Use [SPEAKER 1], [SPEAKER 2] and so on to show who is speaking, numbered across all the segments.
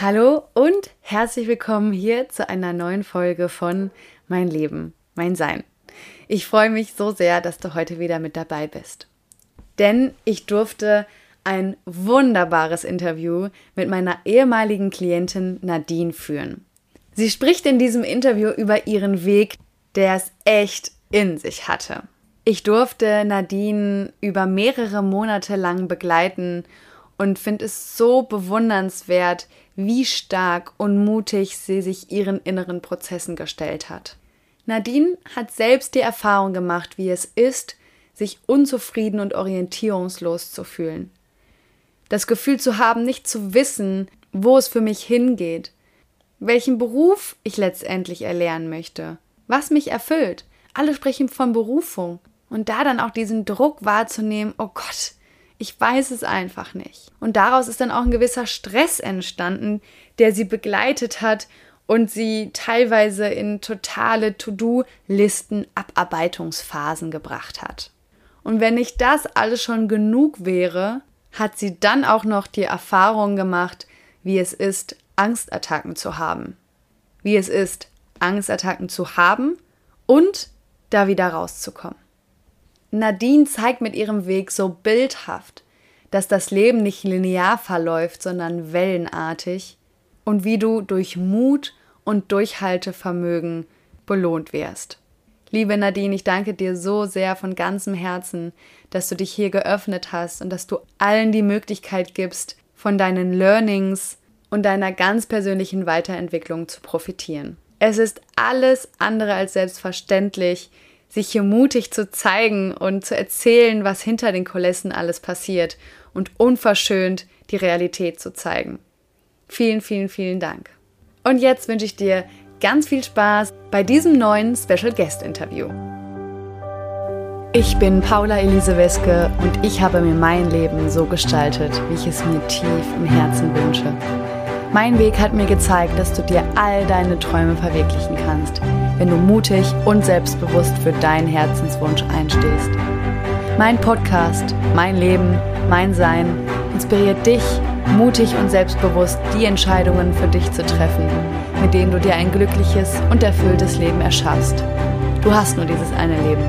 [SPEAKER 1] Hallo und herzlich willkommen hier zu einer neuen Folge von Mein Leben, mein Sein. Ich freue mich so sehr, dass du heute wieder mit dabei bist. Denn ich durfte ein wunderbares Interview mit meiner ehemaligen Klientin Nadine führen. Sie spricht in diesem Interview über ihren Weg, der es echt in sich hatte. Ich durfte Nadine über mehrere Monate lang begleiten und finde es so bewundernswert, wie stark und mutig sie sich ihren inneren Prozessen gestellt hat. Nadine hat selbst die Erfahrung gemacht, wie es ist, sich unzufrieden und orientierungslos zu fühlen. Das Gefühl zu haben, nicht zu wissen, wo es für mich hingeht, welchen Beruf ich letztendlich erlernen möchte, was mich erfüllt. Alle sprechen von Berufung. Und da dann auch diesen Druck wahrzunehmen, oh Gott, ich weiß es einfach nicht. Und daraus ist dann auch ein gewisser Stress entstanden, der sie begleitet hat und sie teilweise in totale To-Do-Listen Abarbeitungsphasen gebracht hat. Und wenn nicht das alles schon genug wäre, hat sie dann auch noch die Erfahrung gemacht, wie es ist, Angstattacken zu haben. Wie es ist, Angstattacken zu haben und da wieder rauszukommen. Nadine zeigt mit ihrem Weg so bildhaft, dass das Leben nicht linear verläuft, sondern wellenartig und wie du durch Mut und Durchhaltevermögen belohnt wirst. Liebe Nadine, ich danke dir so sehr von ganzem Herzen, dass du dich hier geöffnet hast und dass du allen die Möglichkeit gibst, von deinen Learnings und deiner ganz persönlichen Weiterentwicklung zu profitieren. Es ist alles andere als selbstverständlich, sich hier mutig zu zeigen und zu erzählen, was hinter den Kulissen alles passiert und unverschönt die Realität zu zeigen. Vielen, vielen, vielen Dank. Und jetzt wünsche ich dir ganz viel Spaß bei diesem neuen Special Guest Interview. Ich bin Paula Elise Weske und ich habe mir mein Leben so gestaltet, wie ich es mir tief im Herzen wünsche. Mein Weg hat mir gezeigt, dass du dir all deine Träume verwirklichen kannst wenn du mutig und selbstbewusst für deinen Herzenswunsch einstehst. Mein Podcast, mein Leben, mein Sein inspiriert dich, mutig und selbstbewusst die Entscheidungen für dich zu treffen, mit denen du dir ein glückliches und erfülltes Leben erschaffst. Du hast nur dieses eine Leben.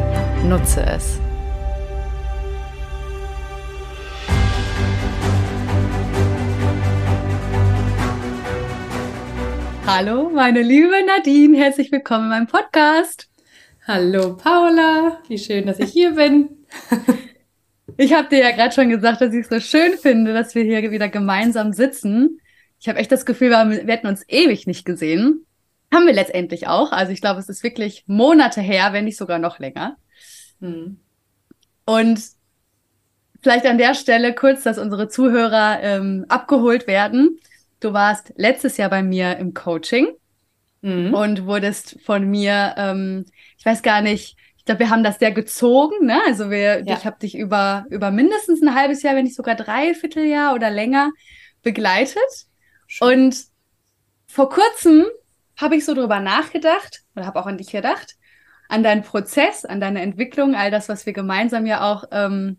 [SPEAKER 1] Nutze es. Hallo, meine liebe Nadine, herzlich willkommen in meinem Podcast.
[SPEAKER 2] Hallo Paula, wie schön, dass ich hier bin.
[SPEAKER 1] ich habe dir ja gerade schon gesagt, dass ich es so schön finde, dass wir hier wieder gemeinsam sitzen. Ich habe echt das Gefühl, wir, wir hätten uns ewig nicht gesehen. Haben wir letztendlich auch. Also ich glaube, es ist wirklich Monate her, wenn nicht sogar noch länger. Hm. Und vielleicht an der Stelle kurz, dass unsere Zuhörer ähm, abgeholt werden. Du warst letztes Jahr bei mir im Coaching mhm. und wurdest von mir, ähm, ich weiß gar nicht, ich glaube, wir haben das sehr gezogen, ne? Also wir, ja. ich habe dich über, über mindestens ein halbes Jahr, wenn nicht sogar dreiviertel Jahr oder länger begleitet. Schön. Und vor kurzem habe ich so drüber nachgedacht oder habe auch an dich gedacht, an deinen Prozess, an deine Entwicklung, all das, was wir gemeinsam ja auch ähm,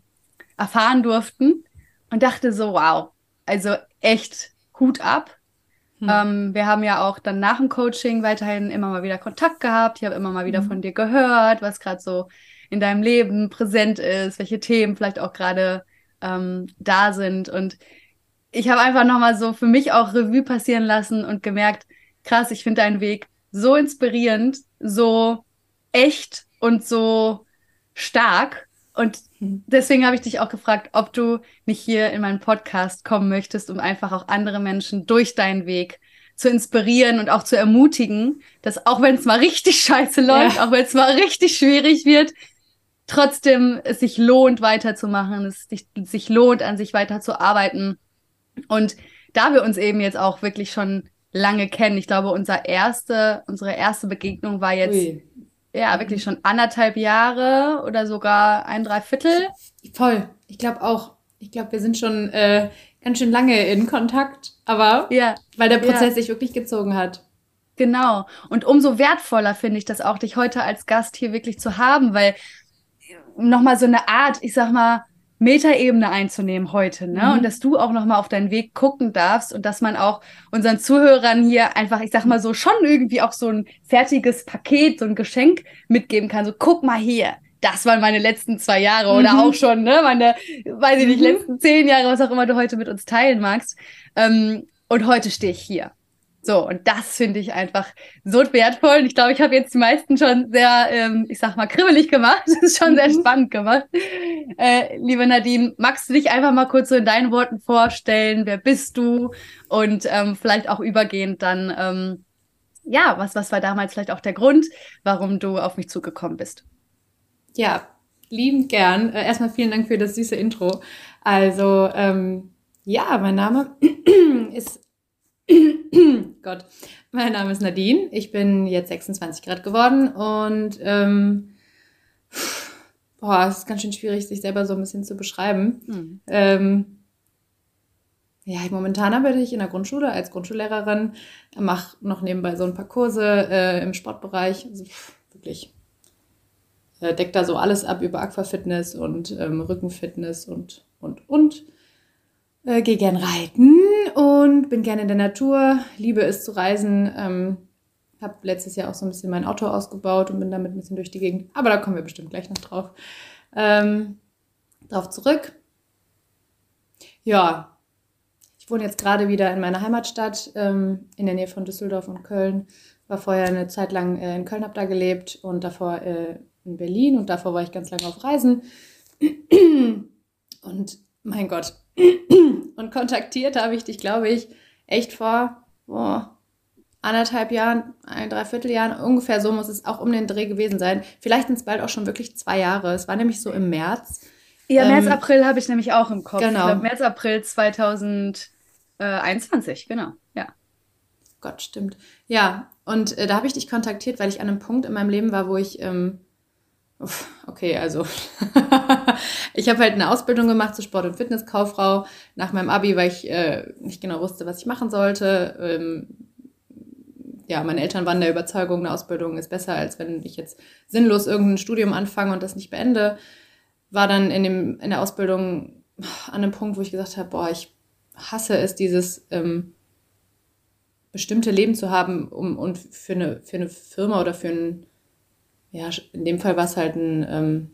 [SPEAKER 1] erfahren durften und dachte so, wow, also echt Hut ab. Hm. Ähm, wir haben ja auch dann nach dem Coaching weiterhin immer mal wieder Kontakt gehabt. Ich habe immer mal wieder hm. von dir gehört, was gerade so in deinem Leben präsent ist, welche Themen vielleicht auch gerade ähm, da sind. Und ich habe einfach nochmal so für mich auch Revue passieren lassen und gemerkt, krass, ich finde deinen Weg so inspirierend, so echt und so stark. Und deswegen habe ich dich auch gefragt, ob du nicht hier in meinen Podcast kommen möchtest, um einfach auch andere Menschen durch deinen Weg zu inspirieren und auch zu ermutigen, dass auch wenn es mal richtig scheiße läuft, ja. auch wenn es mal richtig schwierig wird, trotzdem es sich lohnt, weiterzumachen, es sich, sich lohnt, an sich weiterzuarbeiten. Und da wir uns eben jetzt auch wirklich schon lange kennen, ich glaube, unser erste, unsere erste Begegnung war jetzt Ui ja, wirklich schon anderthalb Jahre oder sogar ein Dreiviertel.
[SPEAKER 2] Voll. Ich glaube auch. Ich glaube, wir sind schon äh, ganz schön lange in Kontakt, aber ja, weil der Prozess ja. sich wirklich gezogen hat.
[SPEAKER 1] Genau. Und umso wertvoller finde ich das auch, dich heute als Gast hier wirklich zu haben, weil nochmal so eine Art, ich sag mal, Metaebene einzunehmen heute, ne? Mhm. Und dass du auch nochmal auf deinen Weg gucken darfst und dass man auch unseren Zuhörern hier einfach, ich sag mal so, schon irgendwie auch so ein fertiges Paket, so ein Geschenk mitgeben kann. So, guck mal hier, das waren meine letzten zwei Jahre oder mhm. auch schon, ne? Meine, weiß ich nicht, mhm. letzten zehn Jahre, was auch immer du heute mit uns teilen magst. Ähm, und heute stehe ich hier. So, und das finde ich einfach so wertvoll. Und ich glaube, ich habe jetzt die meisten schon sehr, ähm, ich sag mal, kribbelig gemacht. Das ist schon mhm. sehr spannend gemacht. Äh, liebe Nadine, magst du dich einfach mal kurz so in deinen Worten vorstellen? Wer bist du? Und ähm, vielleicht auch übergehend dann, ähm, ja, was, was war damals vielleicht auch der Grund, warum du auf mich zugekommen bist?
[SPEAKER 2] Ja, liebend gern. Äh, erstmal vielen Dank für das süße Intro. Also, ähm, ja, mein Name ist Gott, mein Name ist Nadine. Ich bin jetzt 26 Grad geworden und ähm, boah, es ist ganz schön schwierig, sich selber so ein bisschen zu beschreiben. Mhm. Ähm, ja, momentan arbeite ich in der Grundschule als Grundschullehrerin, mache noch nebenbei so ein paar Kurse äh, im Sportbereich. Also, wirklich äh, deckt da so alles ab über Aquafitness und ähm, Rückenfitness und, und, und. Äh, Gehe gern reiten und bin gerne in der Natur, liebe es zu reisen. Ähm, habe letztes Jahr auch so ein bisschen mein Auto ausgebaut und bin damit ein bisschen durch die Gegend. Aber da kommen wir bestimmt gleich noch drauf. Ähm, drauf zurück. Ja, ich wohne jetzt gerade wieder in meiner Heimatstadt ähm, in der Nähe von Düsseldorf und Köln. War vorher eine Zeit lang äh, in Köln, habe da gelebt und davor äh, in Berlin und davor war ich ganz lange auf Reisen. Und mein Gott. Und kontaktiert habe ich dich, glaube ich, echt vor boah, anderthalb Jahren, ein Dreivierteljahren, ungefähr so muss es auch um den Dreh gewesen sein. Vielleicht sind es bald auch schon wirklich zwei Jahre. Es war nämlich so im März.
[SPEAKER 1] Ja, März, ähm, April habe ich nämlich auch im Kopf. Genau. Glaub, März, April 2021, genau, ja.
[SPEAKER 2] Gott, stimmt. Ja, und äh, da habe ich dich kontaktiert, weil ich an einem Punkt in meinem Leben war, wo ich ähm, Okay, also ich habe halt eine Ausbildung gemacht zur Sport- und Fitnesskauffrau nach meinem Abi, weil ich äh, nicht genau wusste, was ich machen sollte. Ähm, ja, meine Eltern waren der Überzeugung, eine Ausbildung ist besser, als wenn ich jetzt sinnlos irgendein Studium anfange und das nicht beende. War dann in, dem, in der Ausbildung an einem Punkt, wo ich gesagt habe, boah, ich hasse es, dieses ähm, bestimmte Leben zu haben um, und für eine, für eine Firma oder für ein ja, in dem Fall war es halt ein, ähm,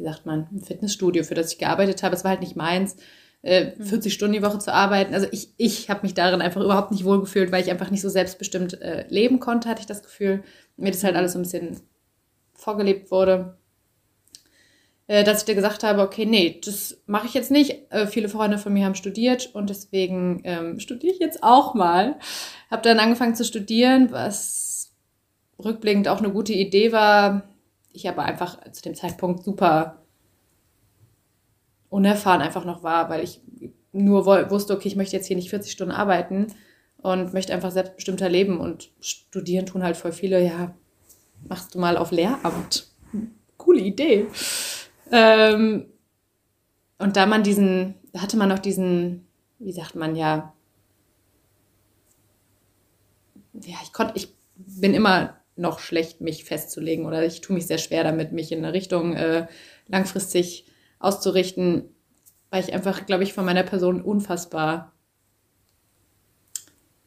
[SPEAKER 2] wie sagt man, ein Fitnessstudio, für das ich gearbeitet habe. Es war halt nicht meins, äh, 40 mhm. Stunden die Woche zu arbeiten. Also ich, ich habe mich darin einfach überhaupt nicht wohlgefühlt, weil ich einfach nicht so selbstbestimmt äh, leben konnte, hatte ich das Gefühl. Mir das halt alles so ein bisschen vorgelebt wurde. Äh, dass ich dir gesagt habe, okay, nee, das mache ich jetzt nicht. Äh, viele Freunde von mir haben studiert und deswegen ähm, studiere ich jetzt auch mal. Habe dann angefangen zu studieren, was rückblickend auch eine gute Idee war. Ich aber einfach zu dem Zeitpunkt super unerfahren einfach noch war, weil ich nur wusste, okay, ich möchte jetzt hier nicht 40 Stunden arbeiten und möchte einfach selbstbestimmter leben und studieren tun halt voll viele, ja, machst du mal auf Lehramt. Coole Idee. Ähm, und da man diesen, hatte man noch diesen, wie sagt man ja, ja, ich konnte, ich bin immer noch schlecht, mich festzulegen oder ich tue mich sehr schwer damit, mich in eine Richtung äh, langfristig auszurichten, weil ich einfach, glaube ich, von meiner Person unfassbar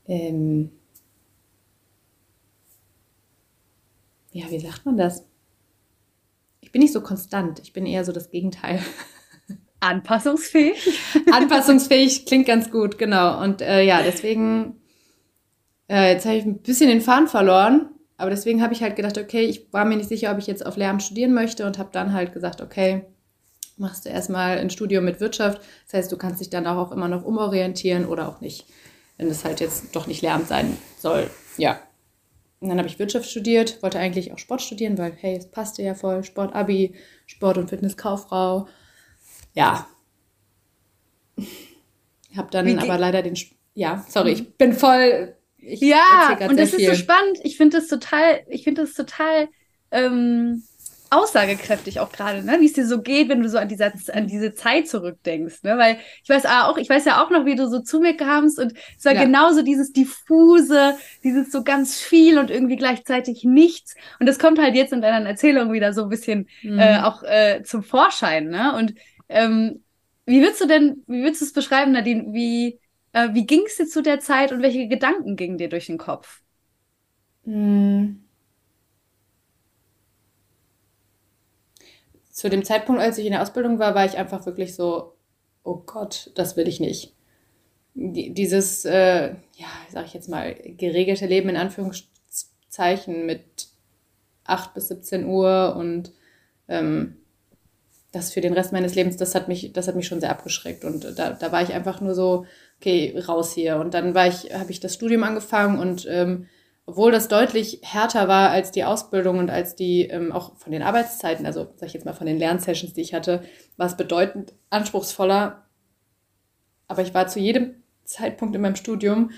[SPEAKER 2] ähm, ja, wie sagt man das? Ich bin nicht so konstant, ich bin eher so das Gegenteil.
[SPEAKER 1] Anpassungsfähig?
[SPEAKER 2] Anpassungsfähig klingt ganz gut, genau. Und äh, ja, deswegen, äh, jetzt habe ich ein bisschen den Faden verloren. Aber deswegen habe ich halt gedacht, okay, ich war mir nicht sicher, ob ich jetzt auf Lehramt studieren möchte und habe dann halt gesagt, okay, machst du erstmal ein Studium mit Wirtschaft. Das heißt, du kannst dich dann auch immer noch umorientieren oder auch nicht, wenn es halt jetzt doch nicht Lehramt sein soll. Ja. Und dann habe ich Wirtschaft studiert, wollte eigentlich auch Sport studieren, weil, hey, es passte ja voll. Sport, Abi, Sport- und Fitnesskauffrau. Ja. Ich habe dann aber leider den. Ja, sorry, ich bin voll
[SPEAKER 1] ich ja, und das ist so spannend. Ich finde das total, ich finde das total ähm, aussagekräftig auch gerade, ne? wie es dir so geht, wenn du so an, dieser, an diese Zeit zurückdenkst. Ne? Weil ich weiß auch, ich weiß ja auch noch, wie du so zu mir kamst und es war ja. genauso dieses diffuse, dieses so ganz viel und irgendwie gleichzeitig nichts. Und das kommt halt jetzt in deiner Erzählung wieder so ein bisschen mhm. äh, auch äh, zum Vorschein. Ne? Und ähm, wie würdest du denn, wie würdest du es beschreiben, Nadine? Wie, äh, wie ging es dir zu der Zeit und welche Gedanken gingen dir durch den Kopf?
[SPEAKER 2] Mm. Zu dem Zeitpunkt, als ich in der Ausbildung war, war ich einfach wirklich so, oh Gott, das will ich nicht. Dieses, äh, ja, sag ich jetzt mal, geregelte Leben in Anführungszeichen mit 8 bis 17 Uhr und ähm, das für den Rest meines Lebens, das hat mich, das hat mich schon sehr abgeschreckt. Und da, da war ich einfach nur so, okay, raus hier. Und dann ich, habe ich das Studium angefangen und ähm, obwohl das deutlich härter war als die Ausbildung und als die ähm, auch von den Arbeitszeiten, also sag ich jetzt mal von den Lernsessions, die ich hatte, war es bedeutend anspruchsvoller. Aber ich war zu jedem Zeitpunkt in meinem Studium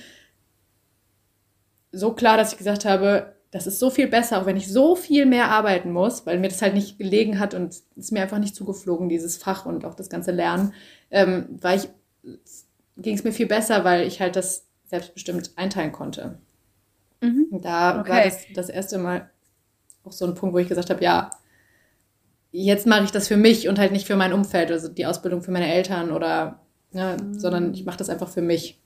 [SPEAKER 2] so klar, dass ich gesagt habe, das ist so viel besser, auch wenn ich so viel mehr arbeiten muss, weil mir das halt nicht gelegen hat und es mir einfach nicht zugeflogen, dieses Fach und auch das ganze Lernen, ähm, war ich, ging es mir viel besser, weil ich halt das selbstbestimmt einteilen konnte. Mhm. Da okay. war das das erste Mal auch so ein Punkt, wo ich gesagt habe, ja, jetzt mache ich das für mich und halt nicht für mein Umfeld, also die Ausbildung für meine Eltern oder, ja, mhm. sondern ich mache das einfach für mich.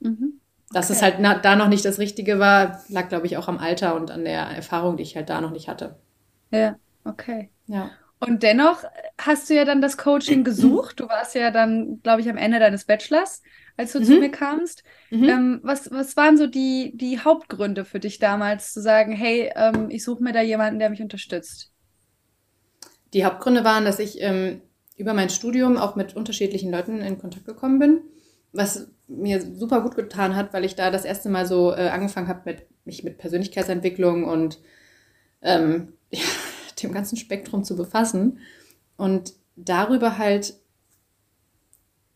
[SPEAKER 2] Mhm. Dass okay. es halt na, da noch nicht das Richtige war, lag, glaube ich, auch am Alter und an der Erfahrung, die ich halt da noch nicht hatte.
[SPEAKER 1] Ja, okay. Ja. Und dennoch hast du ja dann das Coaching gesucht. Du warst ja dann, glaube ich, am Ende deines Bachelors, als du mhm. zu mir kamst. Mhm. Ähm, was, was waren so die, die Hauptgründe für dich damals, zu sagen, hey, ähm, ich suche mir da jemanden, der mich unterstützt?
[SPEAKER 2] Die Hauptgründe waren, dass ich ähm, über mein Studium auch mit unterschiedlichen Leuten in Kontakt gekommen bin was mir super gut getan hat, weil ich da das erste Mal so äh, angefangen habe, mit, mich mit Persönlichkeitsentwicklung und ähm, ja, dem ganzen Spektrum zu befassen und darüber halt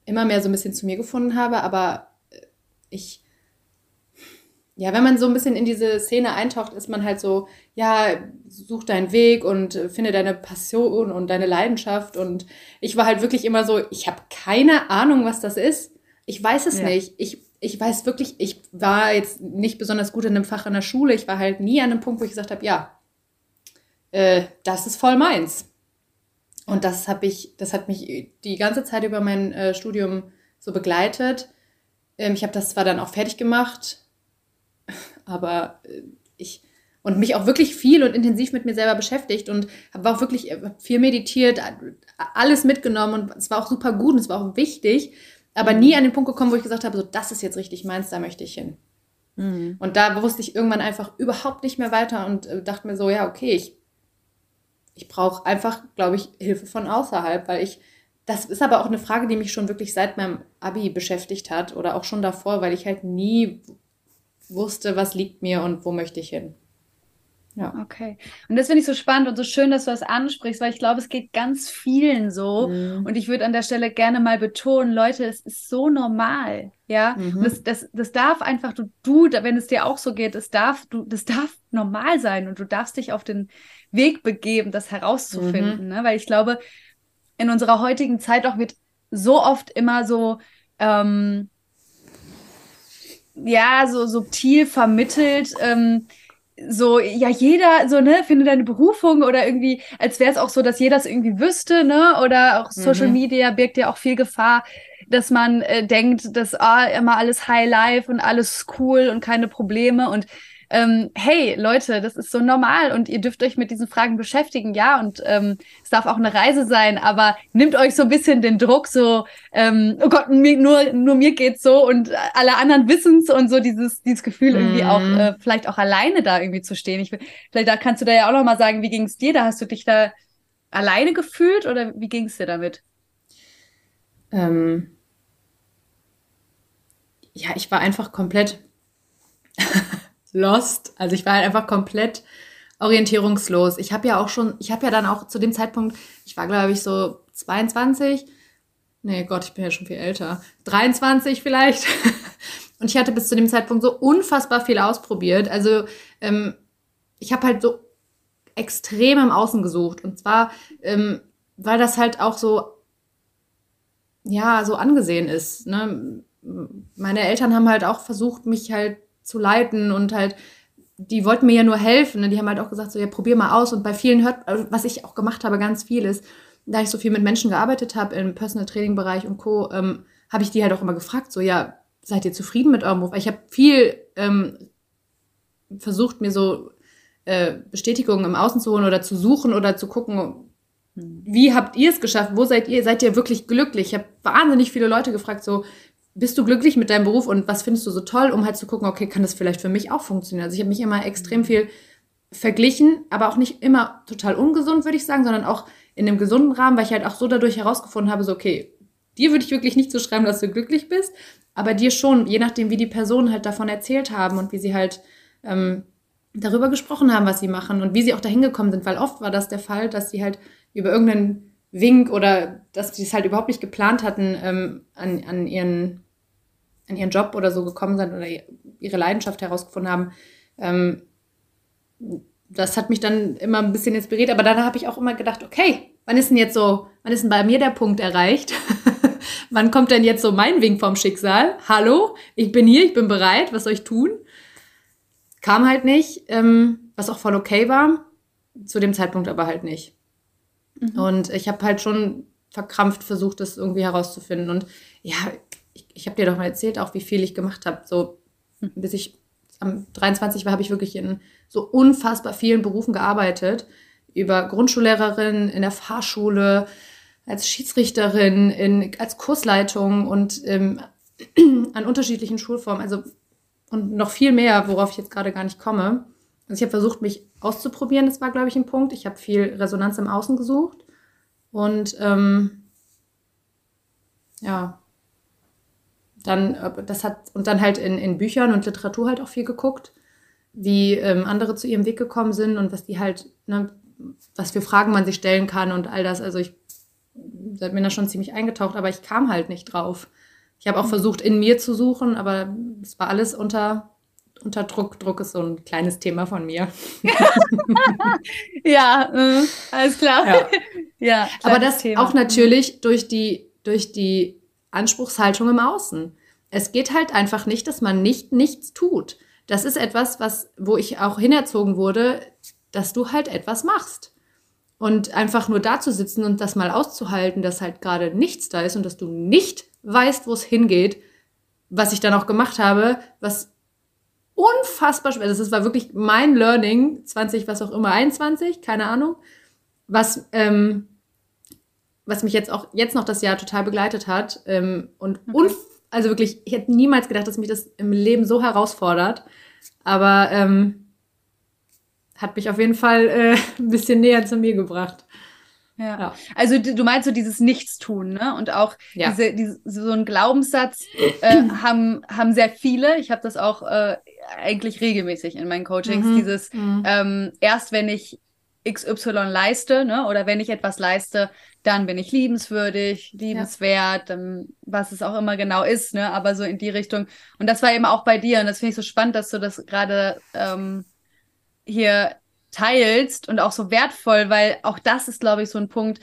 [SPEAKER 2] immer mehr so ein bisschen zu mir gefunden habe, aber äh, ich, ja, wenn man so ein bisschen in diese Szene eintaucht, ist man halt so, ja, such deinen Weg und äh, finde deine Passion und deine Leidenschaft und ich war halt wirklich immer so, ich habe keine Ahnung, was das ist ich weiß es ja. nicht. Ich, ich weiß wirklich, ich war jetzt nicht besonders gut in einem Fach in der Schule. Ich war halt nie an einem Punkt, wo ich gesagt habe, ja, äh, das ist voll meins. Und das habe ich, das hat mich die ganze Zeit über mein äh, Studium so begleitet. Ähm, ich habe das zwar dann auch fertig gemacht, aber äh, ich und mich auch wirklich viel und intensiv mit mir selber beschäftigt und habe auch wirklich äh, viel meditiert, alles mitgenommen und es war auch super gut und es war auch wichtig aber nie an den Punkt gekommen, wo ich gesagt habe, so das ist jetzt richtig meins, da möchte ich hin. Mhm. Und da wusste ich irgendwann einfach überhaupt nicht mehr weiter und äh, dachte mir so, ja, okay, ich, ich brauche einfach, glaube ich, Hilfe von außerhalb, weil ich, das ist aber auch eine Frage, die mich schon wirklich seit meinem Abi beschäftigt hat oder auch schon davor, weil ich halt nie wusste, was liegt mir und wo möchte ich hin.
[SPEAKER 1] Ja. Okay. Und das finde ich so spannend und so schön, dass du das ansprichst, weil ich glaube, es geht ganz vielen so. Mhm. Und ich würde an der Stelle gerne mal betonen, Leute, es ist so normal. Ja. Mhm. Das, das, das darf einfach, du, du, wenn es dir auch so geht, es darf, du, das darf normal sein und du darfst dich auf den Weg begeben, das herauszufinden. Mhm. Ne? Weil ich glaube, in unserer heutigen Zeit auch wird so oft immer so, ähm, ja, so subtil vermittelt, ähm, so, ja, jeder, so, ne, finde deine Berufung oder irgendwie, als wäre es auch so, dass jeder es irgendwie wüsste, ne? Oder auch Social mhm. Media birgt ja auch viel Gefahr, dass man äh, denkt, dass ah, immer alles High Life und alles cool und keine Probleme und ähm, hey Leute, das ist so normal und ihr dürft euch mit diesen Fragen beschäftigen, ja, und ähm, es darf auch eine Reise sein, aber nimmt euch so ein bisschen den Druck, so, ähm, oh Gott, mir, nur, nur mir geht's so und alle anderen wissen's und so dieses, dieses Gefühl irgendwie auch, mhm. äh, vielleicht auch alleine da irgendwie zu stehen. Ich, vielleicht da kannst du da ja auch noch mal sagen, wie ging's dir? Da hast du dich da alleine gefühlt oder wie ging's dir damit?
[SPEAKER 2] Ähm, ja, ich war einfach komplett lost. Also ich war halt einfach komplett orientierungslos. Ich habe ja auch schon, ich habe ja dann auch zu dem Zeitpunkt, ich war glaube ich so 22, nee Gott, ich bin ja schon viel älter, 23 vielleicht. Und ich hatte bis zu dem Zeitpunkt so unfassbar viel ausprobiert. Also ähm, ich habe halt so extrem im Außen gesucht. Und zwar, ähm, weil das halt auch so, ja, so angesehen ist. Ne? Meine Eltern haben halt auch versucht, mich halt zu leiten und halt, die wollten mir ja nur helfen. Ne? Die haben halt auch gesagt, so ja, probier mal aus. Und bei vielen hört, also was ich auch gemacht habe, ganz viel ist, da ich so viel mit Menschen gearbeitet habe im Personal Training Bereich und Co, ähm, habe ich die halt auch immer gefragt, so ja, seid ihr zufrieden mit eurem Beruf? Ich habe viel ähm, versucht, mir so äh, Bestätigungen im Außen zu holen oder zu suchen oder zu gucken, wie habt ihr es geschafft? Wo seid ihr? Seid ihr wirklich glücklich? Ich habe wahnsinnig viele Leute gefragt, so, bist du glücklich mit deinem Beruf und was findest du so toll, um halt zu gucken, okay, kann das vielleicht für mich auch funktionieren? Also ich habe mich immer extrem viel verglichen, aber auch nicht immer total ungesund, würde ich sagen, sondern auch in einem gesunden Rahmen, weil ich halt auch so dadurch herausgefunden habe, so, okay, dir würde ich wirklich nicht so schreiben, dass du glücklich bist, aber dir schon, je nachdem, wie die Personen halt davon erzählt haben und wie sie halt ähm, darüber gesprochen haben, was sie machen und wie sie auch dahin gekommen sind, weil oft war das der Fall, dass sie halt über irgendeinen Wink oder dass sie es halt überhaupt nicht geplant hatten, ähm, an, an, ihren, an ihren Job oder so gekommen sind oder ihre Leidenschaft herausgefunden haben. Ähm, das hat mich dann immer ein bisschen inspiriert, aber dann habe ich auch immer gedacht, okay, wann ist denn jetzt so, wann ist denn bei mir der Punkt erreicht? wann kommt denn jetzt so mein Wink vom Schicksal? Hallo, ich bin hier, ich bin bereit, was soll ich tun? Kam halt nicht, ähm, was auch voll okay war, zu dem Zeitpunkt aber halt nicht. Mhm. Und ich habe halt schon verkrampft versucht, das irgendwie herauszufinden. Und ja, ich, ich habe dir doch mal erzählt, auch wie viel ich gemacht habe. So, hm. bis ich am 23 war, habe ich wirklich in so unfassbar vielen Berufen gearbeitet. Über Grundschullehrerin, in der Fahrschule, als Schiedsrichterin, in, als Kursleitung und ähm, an unterschiedlichen Schulformen. Also und noch viel mehr, worauf ich jetzt gerade gar nicht komme. Also ich habe versucht, mich auszuprobieren. Das war, glaube ich, ein Punkt. Ich habe viel Resonanz im Außen gesucht. Und ähm, ja, dann, das hat, und dann halt in, in Büchern und Literatur halt auch viel geguckt, wie ähm, andere zu ihrem Weg gekommen sind und was die halt, ne, was für Fragen man sich stellen kann und all das. Also ich bin da schon ziemlich eingetaucht, aber ich kam halt nicht drauf. Ich habe auch versucht, in mir zu suchen, aber es war alles unter unter Druck. Druck ist so ein kleines Thema von mir.
[SPEAKER 1] ja, äh, alles klar.
[SPEAKER 2] Ja, ja aber das Thema. auch natürlich durch die, durch die Anspruchshaltung im Außen. Es geht halt einfach nicht, dass man nicht nichts tut. Das ist etwas, was, wo ich auch hinerzogen wurde, dass du halt etwas machst. Und einfach nur da zu sitzen und das mal auszuhalten, dass halt gerade nichts da ist und dass du nicht weißt, wo es hingeht, was ich dann auch gemacht habe, was unfassbar schwer. Das war wirklich mein Learning, 20, was auch immer, 21, keine Ahnung, was, ähm, was mich jetzt auch jetzt noch das Jahr total begleitet hat. Ähm, und okay. also wirklich, ich hätte niemals gedacht, dass mich das im Leben so herausfordert. Aber ähm, hat mich auf jeden Fall äh, ein bisschen näher zu mir gebracht.
[SPEAKER 1] Ja. ja. Also du meinst so dieses Nichtstun, ne? Und auch ja. diese, diese, so ein Glaubenssatz äh, haben, haben sehr viele. Ich habe das auch äh, eigentlich regelmäßig in meinen Coachings. Mhm. Dieses mhm. Ähm, erst wenn ich XY leiste, ne? Oder wenn ich etwas leiste, dann bin ich liebenswürdig, liebenswert, ja. was es auch immer genau ist, ne? Aber so in die Richtung. Und das war eben auch bei dir. Und das finde ich so spannend, dass du das gerade ähm, hier teilst und auch so wertvoll, weil auch das ist, glaube ich, so ein Punkt,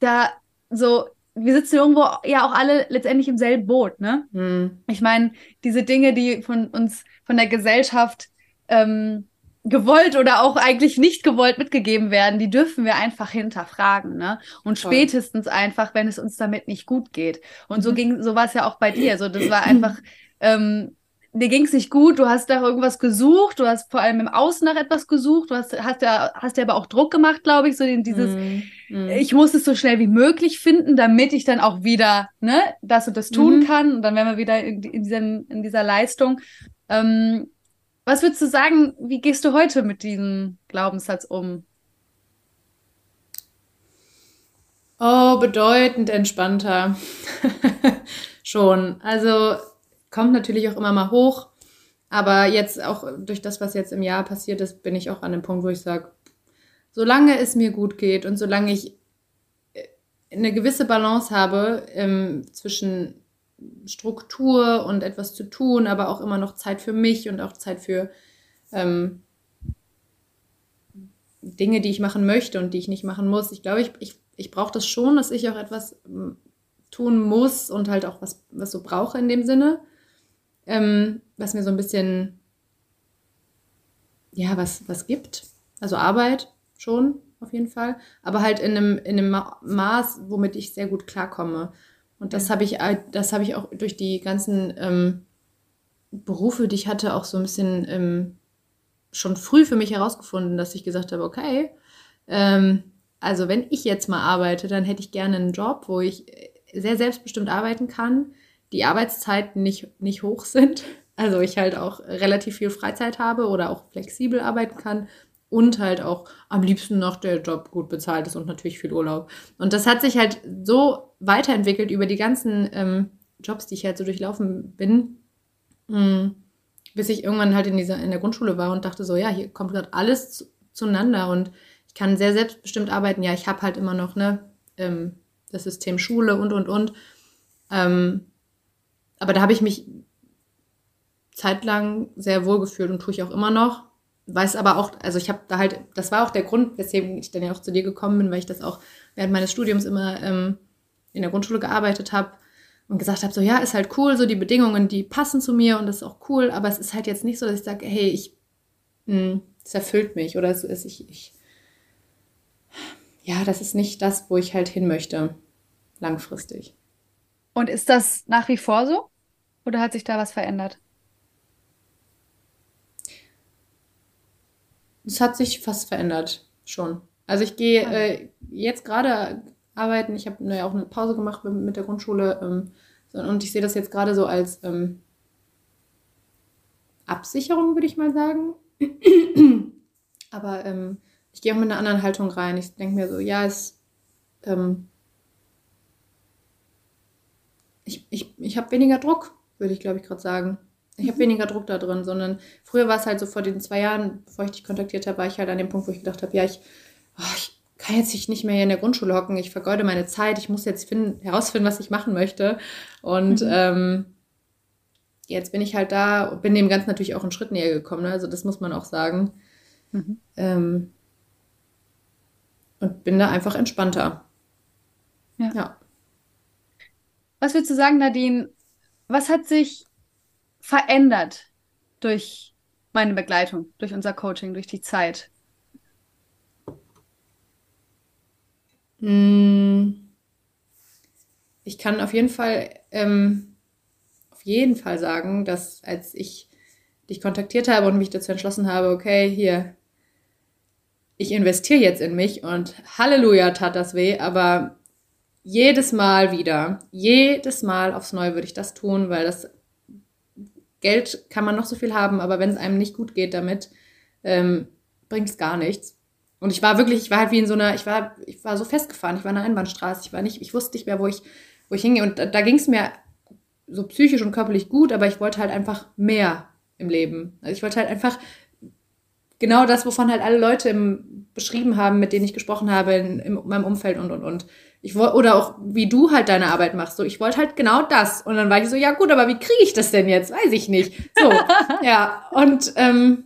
[SPEAKER 1] da so, wir sitzen irgendwo ja auch alle letztendlich im selben Boot, ne? Hm. Ich meine, diese Dinge, die von uns, von der Gesellschaft ähm, gewollt oder auch eigentlich nicht gewollt mitgegeben werden, die dürfen wir einfach hinterfragen, ne? Und Voll. spätestens einfach, wenn es uns damit nicht gut geht. Und so mhm. ging, so war es ja auch bei dir. So, das war einfach ähm, dir ging es nicht gut, du hast nach irgendwas gesucht, du hast vor allem im Außen nach etwas gesucht, du hast, hast ja, hast ja aber auch Druck gemacht, glaube ich, so dieses, mm. ich muss es so schnell wie möglich finden, damit ich dann auch wieder, ne, das und das tun mm. kann. Und dann wären wir wieder in, in, diesem, in dieser Leistung. Ähm, was würdest du sagen, wie gehst du heute mit diesem Glaubenssatz um?
[SPEAKER 2] Oh, bedeutend entspannter. Schon. Also kommt natürlich auch immer mal hoch. Aber jetzt auch durch das, was jetzt im Jahr passiert ist, bin ich auch an dem Punkt, wo ich sage, solange es mir gut geht und solange ich äh, eine gewisse Balance habe ähm, zwischen Struktur und etwas zu tun, aber auch immer noch Zeit für mich und auch Zeit für ähm, Dinge, die ich machen möchte und die ich nicht machen muss. Ich glaube, ich, ich, ich brauche das schon, dass ich auch etwas ähm, tun muss und halt auch was, was so brauche in dem Sinne ähm, was mir so ein bisschen, ja, was, was gibt. Also Arbeit schon, auf jeden Fall. Aber halt in einem, in einem Maß, womit ich sehr gut klarkomme. Und das habe ich, das habe ich auch durch die ganzen ähm, Berufe, die ich hatte, auch so ein bisschen ähm, schon früh für mich herausgefunden, dass ich gesagt habe, okay, ähm, also wenn ich jetzt mal arbeite, dann hätte ich gerne einen Job, wo ich sehr selbstbestimmt arbeiten kann, die Arbeitszeiten nicht, nicht hoch sind, also ich halt auch relativ viel Freizeit habe oder auch flexibel arbeiten kann und halt auch am liebsten noch der Job gut bezahlt ist und natürlich viel Urlaub. Und das hat sich halt so weiterentwickelt über die ganzen ähm, Jobs, die ich halt so durchlaufen bin, mh, hm, bis ich irgendwann halt in dieser in der Grundschule war und dachte so, ja, hier kommt gerade alles zu, zueinander und ich kann sehr selbstbestimmt arbeiten. Ja, ich habe halt immer noch ne ähm, das System Schule und und und. Ähm, aber da habe ich mich zeitlang sehr wohl gefühlt und tue ich auch immer noch. Weiß aber auch, also ich habe da halt, das war auch der Grund, weswegen ich dann ja auch zu dir gekommen bin, weil ich das auch während meines Studiums immer ähm, in der Grundschule gearbeitet habe und gesagt habe, so ja, ist halt cool, so die Bedingungen, die passen zu mir und das ist auch cool, aber es ist halt jetzt nicht so, dass ich sage, hey, ich, hm, es erfüllt mich oder es ist, ich, ich, ja, das ist nicht das, wo ich halt hin möchte, langfristig.
[SPEAKER 1] Und ist das nach wie vor so? Oder hat sich da was verändert?
[SPEAKER 2] Es hat sich fast verändert, schon. Also ich gehe äh, jetzt gerade arbeiten. Ich habe ja auch eine Pause gemacht mit der Grundschule ähm, und ich sehe das jetzt gerade so als ähm, Absicherung, würde ich mal sagen. Aber ähm, ich gehe auch mit einer anderen Haltung rein. Ich denke mir so, ja, es, ähm, ich, ich, ich habe weniger Druck, würde ich glaube ich gerade sagen. Ich habe mhm. weniger Druck da drin, sondern früher war es halt so vor den zwei Jahren, bevor ich dich kontaktiert habe, war ich halt an dem Punkt, wo ich gedacht habe, ja, ich, oh, ich kann jetzt nicht mehr hier in der Grundschule hocken, ich vergeude meine Zeit, ich muss jetzt finden, herausfinden, was ich machen möchte. Und mhm. ähm, jetzt bin ich halt da, bin dem Ganzen natürlich auch einen Schritt näher gekommen, ne? also das muss man auch sagen. Mhm. Ähm, und bin da einfach entspannter.
[SPEAKER 1] Ja. ja. Was würdest du sagen, Nadine? Was hat sich verändert durch meine Begleitung, durch unser Coaching, durch die Zeit?
[SPEAKER 2] Hm. Ich kann auf jeden Fall, ähm, auf jeden Fall sagen, dass als ich dich kontaktiert habe und mich dazu entschlossen habe, okay, hier, ich investiere jetzt in mich und Halleluja tat das weh, aber jedes Mal wieder, jedes Mal aufs Neue würde ich das tun, weil das Geld kann man noch so viel haben, aber wenn es einem nicht gut geht damit, ähm, bringt es gar nichts. Und ich war wirklich, ich war halt wie in so einer, ich war, ich war so festgefahren, ich war in einer Einbahnstraße, ich war nicht, ich wusste nicht mehr, wo ich, wo ich hingehe. Und da, da ging es mir so psychisch und körperlich gut, aber ich wollte halt einfach mehr im Leben. Also ich wollte halt einfach genau das, wovon halt alle Leute im, beschrieben haben, mit denen ich gesprochen habe in, in meinem Umfeld und und und. Ich wollte, oder auch wie du halt deine Arbeit machst. So, ich wollte halt genau das. Und dann war ich so, ja gut, aber wie kriege ich das denn jetzt? Weiß ich nicht. So, ja. Und ähm,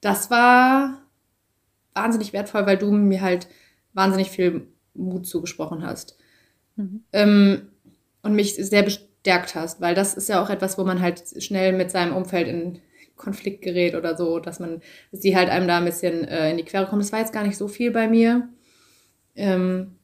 [SPEAKER 2] das war wahnsinnig wertvoll, weil du mir halt wahnsinnig viel Mut zugesprochen hast. Mhm. Ähm, und mich sehr bestärkt hast, weil das ist ja auch etwas, wo man halt schnell mit seinem Umfeld in Konflikt gerät oder so, dass man, dass die halt einem da ein bisschen äh, in die Quere kommen. Das war jetzt gar nicht so viel bei mir. Ähm,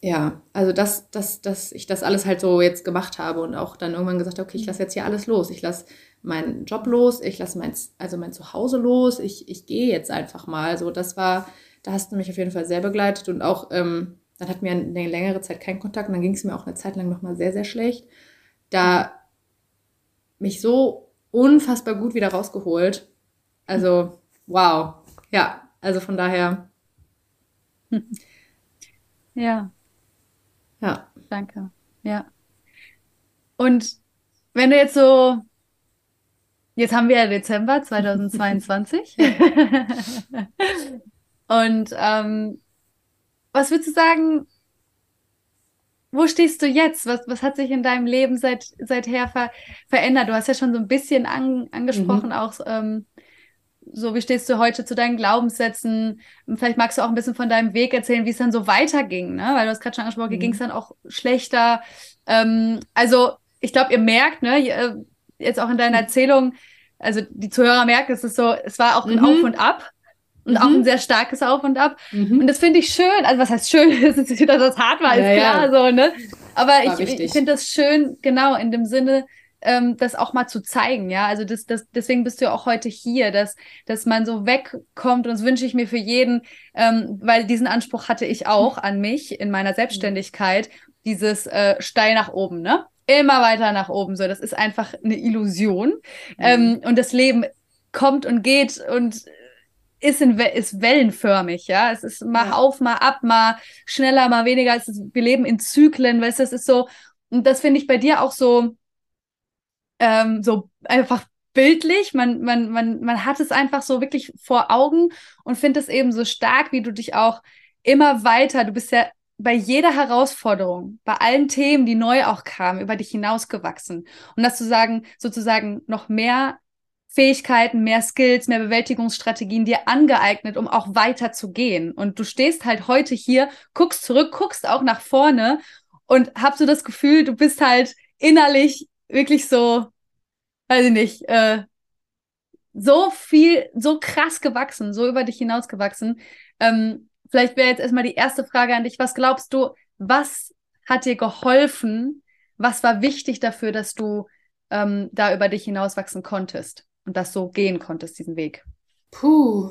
[SPEAKER 2] ja, also dass, dass, dass ich das alles halt so jetzt gemacht habe und auch dann irgendwann gesagt, okay, ich lasse jetzt hier alles los. Ich lasse meinen Job los, ich lasse mein, also mein Zuhause los, ich, ich gehe jetzt einfach mal. So, das war, da hast du mich auf jeden Fall sehr begleitet und auch, ähm, dann hatten wir eine längere Zeit keinen Kontakt und dann ging es mir auch eine Zeit lang nochmal sehr, sehr schlecht. Da mich so unfassbar gut wieder rausgeholt. Also, wow. Ja, also von daher.
[SPEAKER 1] Ja. Ja. Danke. Ja. Und wenn du jetzt so Jetzt haben wir ja Dezember 2022. Und ähm, was würdest du sagen, wo stehst du jetzt? Was, was hat sich in deinem Leben seit, seither ver, verändert? Du hast ja schon so ein bisschen an, angesprochen, mhm. auch ähm, so, wie stehst du heute zu deinen Glaubenssätzen? Vielleicht magst du auch ein bisschen von deinem Weg erzählen, wie es dann so weiterging, ne? Weil du hast gerade schon angesprochen, mhm. ging es dann auch schlechter. Ähm, also, ich glaube, ihr merkt, ne, jetzt auch in deiner Erzählung, also die Zuhörer merken, es ist so, es war auch ein mhm. Auf und Ab und mhm. auch ein sehr starkes Auf und Ab. Mhm. Und das finde ich schön. Also was heißt schön? Es ist wieder, dass es hart war, ist ja, klar ja. so, ne? Aber ich, ich finde das schön, genau, in dem Sinne, ähm, das auch mal zu zeigen, ja. Also das, das, deswegen bist du ja auch heute hier, dass, dass man so wegkommt und das wünsche ich mir für jeden, ähm, weil diesen Anspruch hatte ich auch an mich in meiner Selbstständigkeit, dieses äh, steil nach oben, ne? Immer weiter nach oben. So, das ist einfach eine Illusion. Mhm. Ähm, und das Leben kommt und geht und ist, in, ist wellenförmig, ja. Es ist mal ja. auf, mal ab, mal schneller, mal weniger. Es ist, wir leben in Zyklen, weißt du, es ist so, und das finde ich bei dir auch so, ähm, so einfach bildlich. Man, man, man, man hat es einfach so wirklich vor Augen und finde es eben so stark, wie du dich auch immer weiter, du bist ja bei jeder Herausforderung, bei allen Themen, die neu auch kamen, über dich hinausgewachsen. Und dass du sagen, sozusagen noch mehr Fähigkeiten, mehr Skills, mehr Bewältigungsstrategien dir angeeignet, um auch weiter zu gehen. Und du stehst halt heute hier, guckst zurück, guckst auch nach vorne und hast so das Gefühl, du bist halt innerlich wirklich so, weiß ich nicht, äh, so viel, so krass gewachsen, so über dich hinausgewachsen. Ähm, vielleicht wäre jetzt erstmal die erste Frage an dich. Was glaubst du, was hat dir geholfen? Was war wichtig dafür, dass du ähm, da über dich hinauswachsen konntest? Und das so gehen konntest, diesen Weg?
[SPEAKER 2] Puh.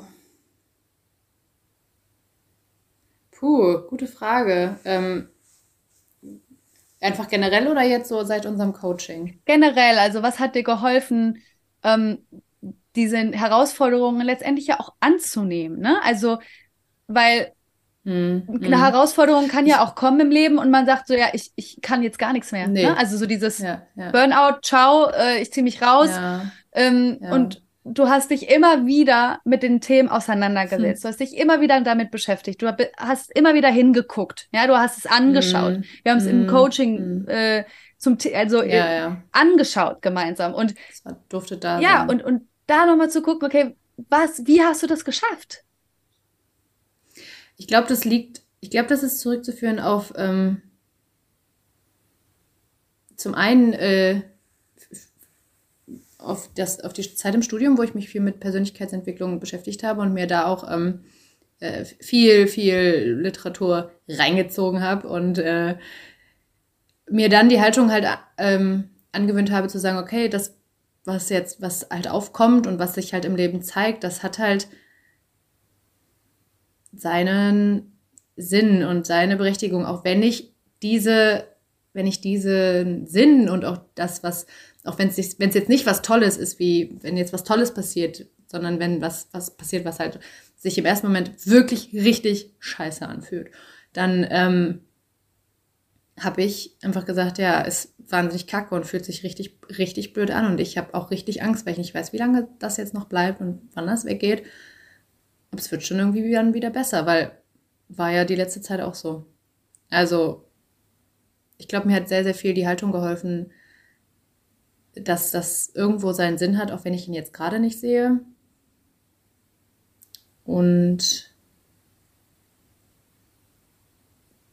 [SPEAKER 2] Puh, gute Frage. Ähm, einfach generell oder jetzt so seit unserem Coaching?
[SPEAKER 1] Generell, also was hat dir geholfen, ähm, diese Herausforderungen letztendlich ja auch anzunehmen? Ne? Also, weil hm, eine hm. Herausforderung kann ja auch kommen im Leben und man sagt so, ja, ich, ich kann jetzt gar nichts mehr. Nee. Ne? Also so dieses ja, ja. Burnout, ciao, äh, ich ziehe mich raus. Ja. Ähm, ja. Und du hast dich immer wieder mit den Themen auseinandergesetzt. Hm. Du hast dich immer wieder damit beschäftigt. Du hast immer wieder hingeguckt. Ja, du hast es angeschaut. Hm. Wir haben es hm. im Coaching hm. äh, zum also ja, äh, ja. angeschaut gemeinsam und
[SPEAKER 2] das durfte da
[SPEAKER 1] ja sein. und und da nochmal zu gucken, okay, was, wie hast du das geschafft?
[SPEAKER 2] Ich glaube, das liegt, ich glaube, das ist zurückzuführen auf ähm, zum einen äh, auf, das, auf die Zeit im Studium, wo ich mich viel mit Persönlichkeitsentwicklung beschäftigt habe und mir da auch ähm, äh, viel, viel Literatur reingezogen habe und äh, mir dann die Haltung halt ähm, angewöhnt habe zu sagen, okay, das, was jetzt, was halt aufkommt und was sich halt im Leben zeigt, das hat halt seinen Sinn und seine Berechtigung, auch wenn ich diese, wenn ich diesen Sinn und auch das, was auch wenn es jetzt nicht was Tolles ist, wie wenn jetzt was Tolles passiert, sondern wenn was, was passiert, was halt sich im ersten Moment wirklich richtig scheiße anfühlt, dann ähm, habe ich einfach gesagt, ja, ist wahnsinnig kacke und fühlt sich richtig, richtig blöd an. Und ich habe auch richtig Angst, weil ich nicht weiß, wie lange das jetzt noch bleibt und wann das weggeht. Aber es wird schon irgendwie dann wieder besser, weil war ja die letzte Zeit auch so. Also, ich glaube, mir hat sehr, sehr viel die Haltung geholfen, dass das irgendwo seinen Sinn hat, auch wenn ich ihn jetzt gerade nicht sehe. Und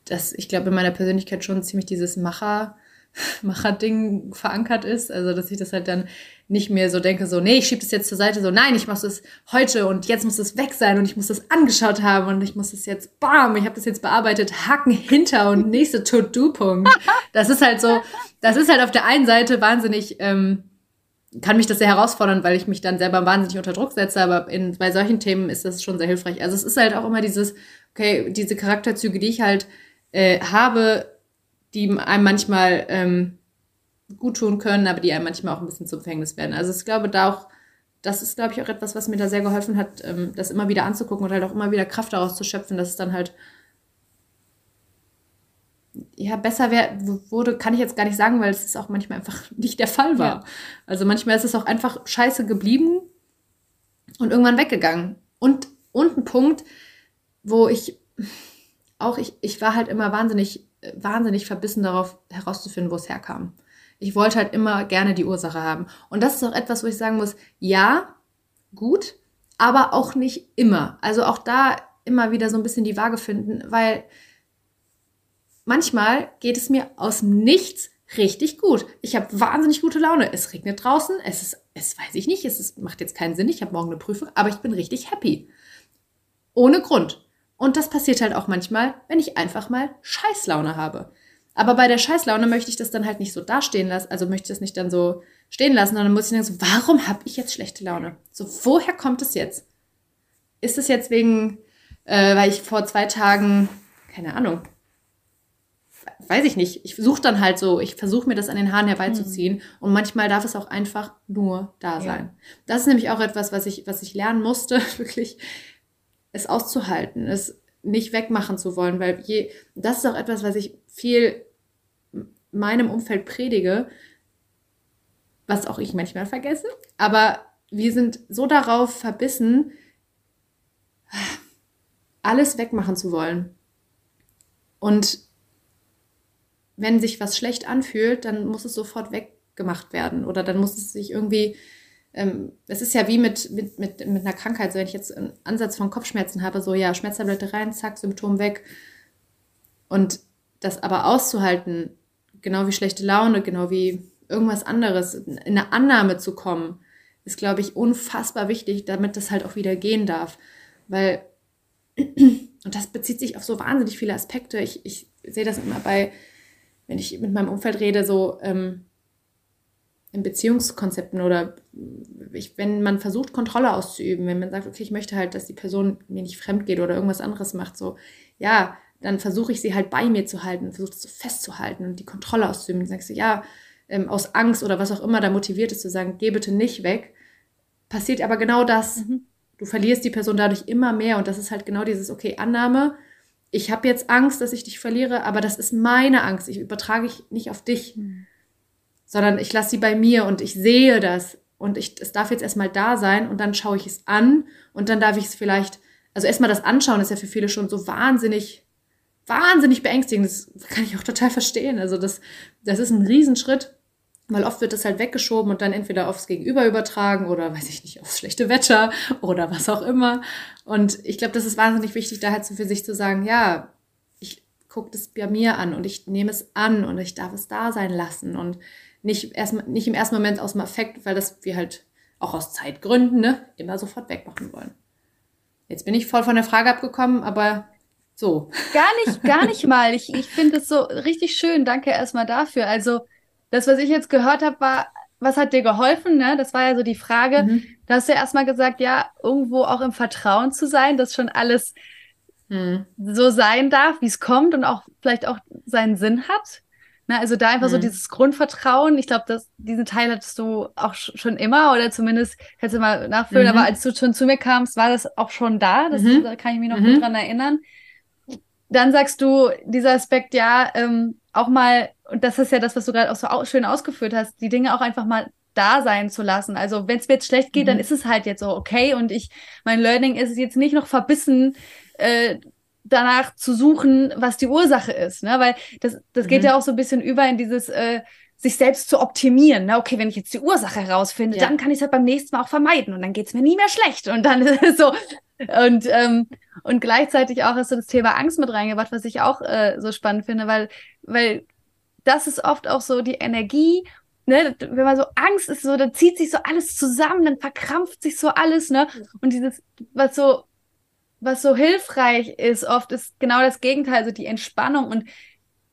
[SPEAKER 2] dass ich glaube, in meiner Persönlichkeit schon ziemlich dieses Macher, Macher-Ding verankert ist. Also, dass ich das halt dann nicht mehr so denke, so, nee, ich schiebe das jetzt zur Seite, so, nein, ich mache das heute und jetzt muss es weg sein und ich muss das angeschaut haben und ich muss das jetzt, bam, ich habe das jetzt bearbeitet, Haken hinter und nächste To-Do-Punkt. Das ist halt so, das ist halt auf der einen Seite wahnsinnig, ähm, kann mich das sehr herausfordern, weil ich mich dann selber wahnsinnig unter Druck setze, aber in, bei solchen Themen ist das schon sehr hilfreich. Also es ist halt auch immer dieses, okay, diese Charakterzüge, die ich halt äh, habe, die einem manchmal ähm, gut tun können, aber die einem manchmal auch ein bisschen zum Verhängnis werden. Also ich glaube, da auch, das ist, glaube ich, auch etwas, was mir da sehr geholfen hat, ähm, das immer wieder anzugucken und halt auch immer wieder Kraft daraus zu schöpfen, dass es dann halt ja, besser wär, wurde, kann ich jetzt gar nicht sagen, weil es auch manchmal einfach nicht der Fall war. Ja. Also manchmal ist es auch einfach scheiße geblieben und irgendwann weggegangen. Und, und ein Punkt, wo ich auch, ich, ich war halt immer wahnsinnig, wahnsinnig verbissen darauf herauszufinden, wo es herkam. Ich wollte halt immer gerne die Ursache haben. Und das ist auch etwas, wo ich sagen muss, ja, gut, aber auch nicht immer. Also auch da immer wieder so ein bisschen die Waage finden, weil manchmal geht es mir aus dem Nichts richtig gut. Ich habe wahnsinnig gute Laune. Es regnet draußen, es ist, es weiß ich nicht, es ist, macht jetzt keinen Sinn, ich habe morgen eine Prüfung, aber ich bin richtig happy. Ohne Grund. Und das passiert halt auch manchmal, wenn ich einfach mal Scheißlaune habe. Aber bei der Scheißlaune möchte ich das dann halt nicht so dastehen lassen, also möchte ich das nicht dann so stehen lassen, sondern muss ich denken, so, warum habe ich jetzt schlechte Laune? So, woher kommt es jetzt? Ist es jetzt wegen, äh, weil ich vor zwei Tagen, keine Ahnung, weiß ich nicht, ich suche dann halt so, ich versuche mir das an den Haaren herbeizuziehen mhm. und manchmal darf es auch einfach nur da sein. Ja. Das ist nämlich auch etwas, was ich, was ich lernen musste, wirklich es auszuhalten, es nicht wegmachen zu wollen, weil je, das ist auch etwas, was ich viel meinem Umfeld predige, was auch ich manchmal vergesse, aber wir sind so darauf verbissen, alles wegmachen zu wollen. Und wenn sich was schlecht anfühlt, dann muss es sofort weggemacht werden oder dann muss es sich irgendwie es ist ja wie mit, mit, mit, mit einer Krankheit, so wenn ich jetzt einen Ansatz von Kopfschmerzen habe, so ja, Schmerztablette rein, zack, Symptom weg. Und das aber auszuhalten, genau wie schlechte Laune, genau wie irgendwas anderes, in eine Annahme zu kommen, ist, glaube ich, unfassbar wichtig, damit das halt auch wieder gehen darf. Weil, und das bezieht sich auf so wahnsinnig viele Aspekte. Ich, ich sehe das immer bei, wenn ich mit meinem Umfeld rede, so, ähm, in Beziehungskonzepten oder ich, wenn man versucht, Kontrolle auszuüben, wenn man sagt, okay, ich möchte halt, dass die Person mir nicht fremd geht oder irgendwas anderes macht, so, ja, dann versuche ich sie halt bei mir zu halten, versuche es so festzuhalten und die Kontrolle auszuüben. Dann sagst du, ja, ähm, aus Angst oder was auch immer da motiviert ist, zu sagen, geh bitte nicht weg, passiert aber genau das. Mhm. Du verlierst die Person dadurch immer mehr und das ist halt genau dieses, okay, Annahme, ich habe jetzt Angst, dass ich dich verliere, aber das ist meine Angst, ich übertrage ich nicht auf dich. Mhm sondern ich lasse sie bei mir und ich sehe das und ich, es darf jetzt erstmal da sein und dann schaue ich es an und dann darf ich es vielleicht, also erstmal das Anschauen ist ja für viele schon so wahnsinnig, wahnsinnig beängstigend. Das kann ich auch total verstehen. Also das, das ist ein Riesenschritt, weil oft wird das halt weggeschoben und dann entweder aufs Gegenüber übertragen oder, weiß ich nicht, aufs schlechte Wetter oder was auch immer. Und ich glaube, das ist wahnsinnig wichtig, da halt so für sich zu sagen, ja, ich gucke das bei mir an und ich nehme es an und ich darf es da sein lassen und nicht, erst, nicht im ersten Moment aus dem Affekt, weil das wir halt auch aus Zeitgründen ne, immer sofort wegmachen wollen. Jetzt bin ich voll von der Frage abgekommen, aber so.
[SPEAKER 1] Gar nicht, gar nicht mal. Ich, ich finde es so richtig schön. Danke erstmal dafür. Also, das, was ich jetzt gehört habe, war, was hat dir geholfen? Ne? Das war ja so die Frage. Mhm. Da hast du ja erstmal gesagt, ja, irgendwo auch im Vertrauen zu sein, dass schon alles mhm. so sein darf, wie es kommt und auch vielleicht auch seinen Sinn hat. Ne, also da einfach mhm. so dieses Grundvertrauen. Ich glaube, diesen Teil hattest du auch schon immer oder zumindest kannst du mal nachfüllen. Mhm. Aber als du schon zu mir kamst, war das auch schon da. Das, mhm. Da kann ich mich noch gut mhm. dran erinnern. Dann sagst du, dieser Aspekt, ja, ähm, auch mal, und das ist ja das, was du gerade auch so schön ausgeführt hast, die Dinge auch einfach mal da sein zu lassen. Also wenn es mir jetzt schlecht geht, dann mhm. ist es halt jetzt so okay. Und ich, mein Learning ist jetzt nicht noch verbissen, äh, danach zu suchen, was die Ursache ist. Ne? Weil das, das geht mhm. ja auch so ein bisschen über in dieses äh, sich selbst zu optimieren. Ne? Okay, wenn ich jetzt die Ursache herausfinde, ja. dann kann ich es halt beim nächsten Mal auch vermeiden und dann geht es mir nie mehr schlecht. Und dann ist es so. Und, ähm, und gleichzeitig auch hast du das Thema Angst mit reingebracht, was ich auch äh, so spannend finde, weil, weil das ist oft auch so die Energie Ne, wenn man so Angst ist, so, dann zieht sich so alles zusammen, dann verkrampft sich so alles, ne? Und dieses, was so was so hilfreich ist, oft ist genau das Gegenteil, also die Entspannung und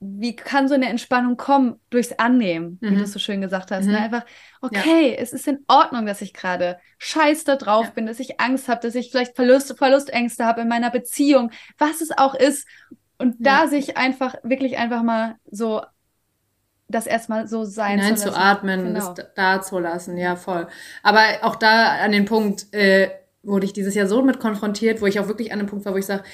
[SPEAKER 1] wie kann so eine Entspannung kommen? Durchs Annehmen, mhm. wie du so schön gesagt hast. Ne? Mhm. Ne? Einfach, okay, ja. es ist in Ordnung, dass ich gerade scheiß da drauf ja. bin, dass ich Angst habe, dass ich vielleicht Verlust, Verlustängste habe in meiner Beziehung, was es auch ist. Und ja. da sich einfach, wirklich einfach mal so das erstmal so sein
[SPEAKER 2] Nein, zu lassen. zu atmen, genau. das da zu lassen, ja, voll. Aber auch da an den Punkt, äh, wurde ich dieses Jahr so mit konfrontiert, wo ich auch wirklich an einem Punkt war, wo ich sage,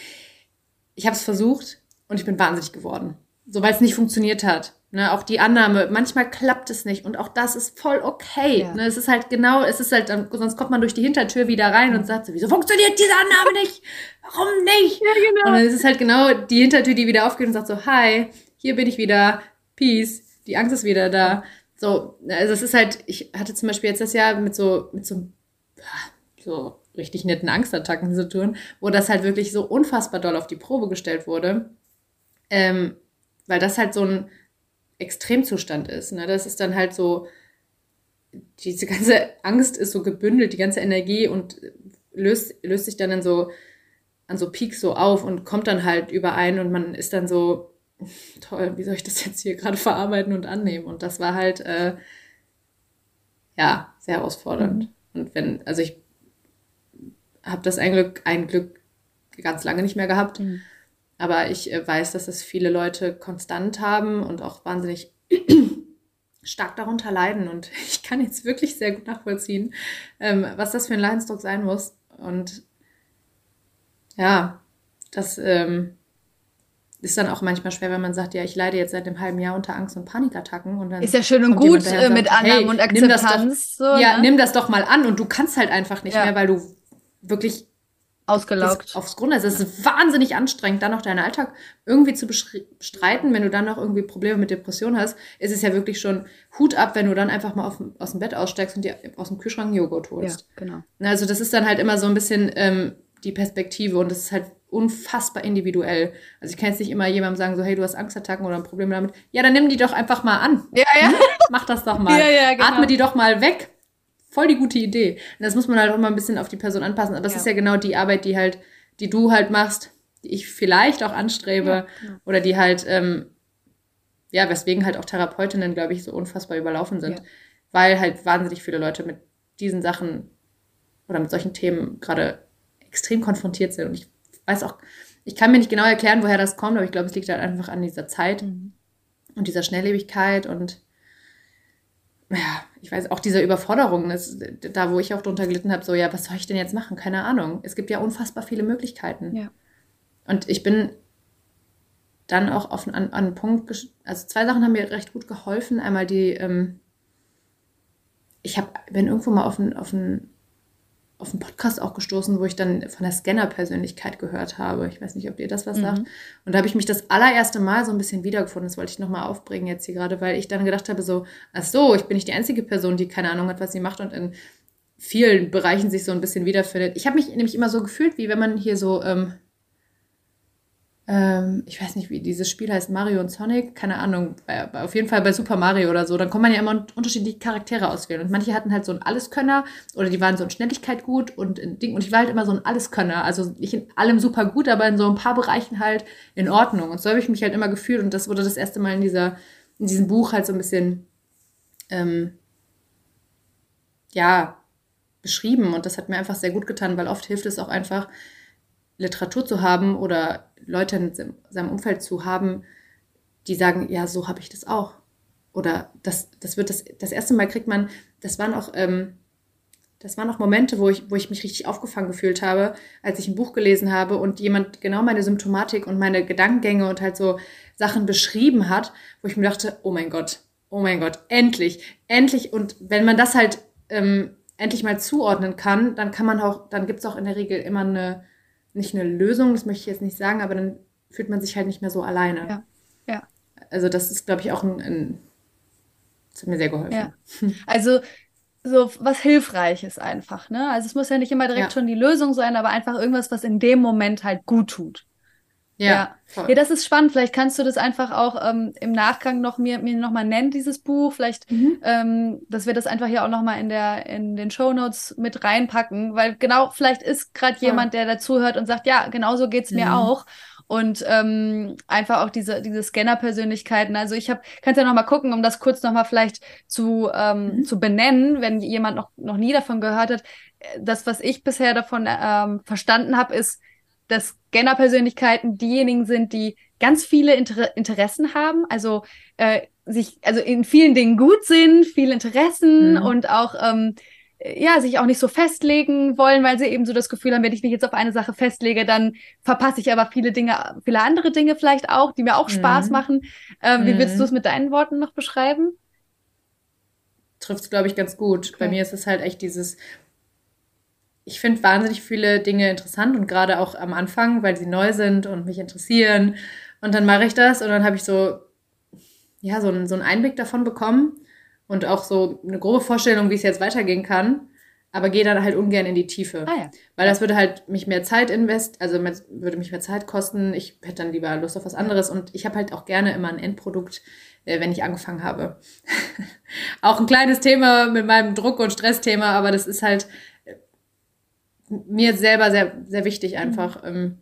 [SPEAKER 2] ich habe es versucht und ich bin wahnsinnig geworden. So, weil es nicht funktioniert hat. Ne, auch die Annahme, manchmal klappt es nicht und auch das ist voll okay. Ja. Ne, es ist halt genau, es ist halt, sonst kommt man durch die Hintertür wieder rein und sagt so, wieso funktioniert diese Annahme nicht? Warum nicht? Ja, genau. Und dann ist es halt genau die Hintertür, die wieder aufgeht und sagt so, hi, hier bin ich wieder, peace, die Angst ist wieder da. So, also es ist halt, ich hatte zum Beispiel jetzt das Jahr mit so, mit so, so richtig netten Angstattacken zu tun, wo das halt wirklich so unfassbar doll auf die Probe gestellt wurde. Ähm, weil das halt so ein Extremzustand ist. Ne? Das ist dann halt so, diese ganze Angst ist so gebündelt, die ganze Energie und löst, löst sich dann in so, an so Peaks so auf und kommt dann halt überein und man ist dann so, toll, wie soll ich das jetzt hier gerade verarbeiten und annehmen? Und das war halt, äh, ja, sehr herausfordernd. Mhm. Und wenn, also ich habe das ein Glück, ein Glück ganz lange nicht mehr gehabt. Mhm. Aber ich äh, weiß, dass das viele Leute konstant haben und auch wahnsinnig stark darunter leiden. Und ich kann jetzt wirklich sehr gut nachvollziehen, ähm, was das für ein Leidensdruck sein muss. Und ja, das ähm, ist dann auch manchmal schwer, wenn man sagt, ja, ich leide jetzt seit einem halben Jahr unter Angst- und Panikattacken. Und dann
[SPEAKER 1] ist ja schön und gut äh, mit Annahmen hey, und Akzeptanz.
[SPEAKER 2] Doch, so, ja, ne? nimm das doch mal an und du kannst halt einfach nicht ja. mehr, weil du wirklich
[SPEAKER 1] ausgelaugt.
[SPEAKER 2] Aufs Grunde. Also es ist wahnsinnig anstrengend, dann noch deinen Alltag irgendwie zu bestreiten. Wenn du dann noch irgendwie Probleme mit Depressionen hast, ist es ja wirklich schon Hut ab, wenn du dann einfach mal auf, aus dem Bett aussteigst und dir aus dem Kühlschrank Joghurt holst.
[SPEAKER 1] Ja, genau.
[SPEAKER 2] Also das ist dann halt immer so ein bisschen ähm, die Perspektive und das ist halt unfassbar individuell. Also ich kann jetzt nicht immer jemandem sagen, so, hey, du hast Angstattacken oder ein Problem damit. Ja, dann nimm die doch einfach mal an.
[SPEAKER 1] Ja, ja.
[SPEAKER 2] Mach das doch mal.
[SPEAKER 1] Ja, ja, genau.
[SPEAKER 2] Atme die doch mal weg voll die gute Idee. Und das muss man halt auch mal ein bisschen auf die Person anpassen. Aber das ja. ist ja genau die Arbeit, die halt, die du halt machst, die ich vielleicht auch anstrebe ja, genau. oder die halt, ähm, ja, weswegen halt auch Therapeutinnen, glaube ich, so unfassbar überlaufen sind. Ja. Weil halt wahnsinnig viele Leute mit diesen Sachen oder mit solchen Themen gerade extrem konfrontiert sind. Und ich weiß auch, ich kann mir nicht genau erklären, woher das kommt, aber ich glaube, es liegt halt einfach an dieser Zeit mhm. und dieser Schnelllebigkeit und ja, ich weiß, auch diese Überforderung, das, da wo ich auch drunter gelitten habe, so, ja, was soll ich denn jetzt machen? Keine Ahnung. Es gibt ja unfassbar viele Möglichkeiten.
[SPEAKER 1] Ja.
[SPEAKER 2] Und ich bin dann auch auf, an, an einen Punkt, also zwei Sachen haben mir recht gut geholfen. Einmal die, ähm, ich hab, bin irgendwo mal auf einen, auf einen auf einen Podcast auch gestoßen, wo ich dann von der Scanner-Persönlichkeit gehört habe. Ich weiß nicht, ob ihr das was mhm. sagt. Und da habe ich mich das allererste Mal so ein bisschen wiedergefunden. Das wollte ich nochmal aufbringen jetzt hier gerade, weil ich dann gedacht habe, so, ach so, ich bin nicht die einzige Person, die keine Ahnung hat, was sie macht und in vielen Bereichen sich so ein bisschen wiederfindet. Ich habe mich nämlich immer so gefühlt, wie wenn man hier so ähm, ähm, ich weiß nicht, wie dieses Spiel heißt, Mario und Sonic, keine Ahnung, auf jeden Fall bei Super Mario oder so, dann kann man ja immer unterschiedliche Charaktere auswählen. Und manche hatten halt so ein Alleskönner oder die waren so in Schnelligkeit gut und in Ding. Und ich war halt immer so ein Alleskönner. Also nicht in allem super gut, aber in so ein paar Bereichen halt in Ordnung. Und so habe ich mich halt immer gefühlt. Und das wurde das erste Mal in dieser, in diesem Buch halt so ein bisschen, ähm, ja, beschrieben. Und das hat mir einfach sehr gut getan, weil oft hilft es auch einfach, Literatur zu haben oder Leute in seinem Umfeld zu haben, die sagen, ja, so habe ich das auch. Oder das, das wird das, das erste Mal kriegt man, das waren auch, ähm, das waren auch Momente, wo ich, wo ich mich richtig aufgefangen gefühlt habe, als ich ein Buch gelesen habe und jemand genau meine Symptomatik und meine Gedankengänge und halt so Sachen beschrieben hat, wo ich mir dachte, oh mein Gott, oh mein Gott, endlich, endlich. Und wenn man das halt ähm, endlich mal zuordnen kann, dann kann man auch, dann gibt es auch in der Regel immer eine, nicht eine Lösung, das möchte ich jetzt nicht sagen, aber dann fühlt man sich halt nicht mehr so alleine.
[SPEAKER 1] Ja. ja.
[SPEAKER 2] Also das ist, glaube ich, auch ein, ein das hat mir sehr geholfen.
[SPEAKER 1] Ja. Also so was Hilfreiches einfach, ne? Also es muss ja nicht immer direkt ja. schon die Lösung sein, aber einfach irgendwas, was in dem Moment halt gut tut. Ja, ja. ja, das ist spannend. Vielleicht kannst du das einfach auch ähm, im Nachgang noch mir, mir nochmal nennen, dieses Buch. Vielleicht, mhm. ähm, dass wir das einfach hier auch nochmal in, der, in den Show Notes mit reinpacken, weil genau, vielleicht ist gerade jemand, der dazuhört und sagt, ja, genau so geht's mir mhm. auch. Und ähm, einfach auch diese, diese Scanner-Persönlichkeiten. Also ich habe, kannst ja nochmal gucken, um das kurz nochmal vielleicht zu, ähm, mhm. zu benennen, wenn jemand noch, noch nie davon gehört hat. Das, was ich bisher davon ähm, verstanden habe, ist, dass Scanner-Persönlichkeiten diejenigen sind, die ganz viele Inter Interessen haben, also äh, sich, also in vielen Dingen gut sind, viele Interessen mhm. und auch ähm, ja, sich auch nicht so festlegen wollen, weil sie eben so das Gefühl haben, wenn ich mich jetzt auf eine Sache festlege, dann verpasse ich aber viele Dinge, viele andere Dinge vielleicht auch, die mir auch Spaß mhm. machen. Ähm, wie willst du es mhm. mit deinen Worten noch beschreiben?
[SPEAKER 2] Trifft es, glaube ich, ganz gut. Okay. Bei mir ist es halt echt dieses, ich finde wahnsinnig viele Dinge interessant und gerade auch am Anfang, weil sie neu sind und mich interessieren. Und dann mache ich das und dann habe ich so, ja, so, einen, so einen Einblick davon bekommen und auch so eine grobe Vorstellung, wie es jetzt weitergehen kann. aber gehe dann halt ungern in die Tiefe. Ah, ja. Weil das würde halt mich mehr Zeit invest, also würde mich mehr Zeit kosten. Ich hätte dann lieber Lust auf was anderes und ich habe halt auch gerne immer ein Endprodukt, äh, wenn ich angefangen habe. auch ein kleines Thema mit meinem Druck- und Stressthema, aber das ist halt mir selber sehr, sehr wichtig einfach. Mhm. Ähm,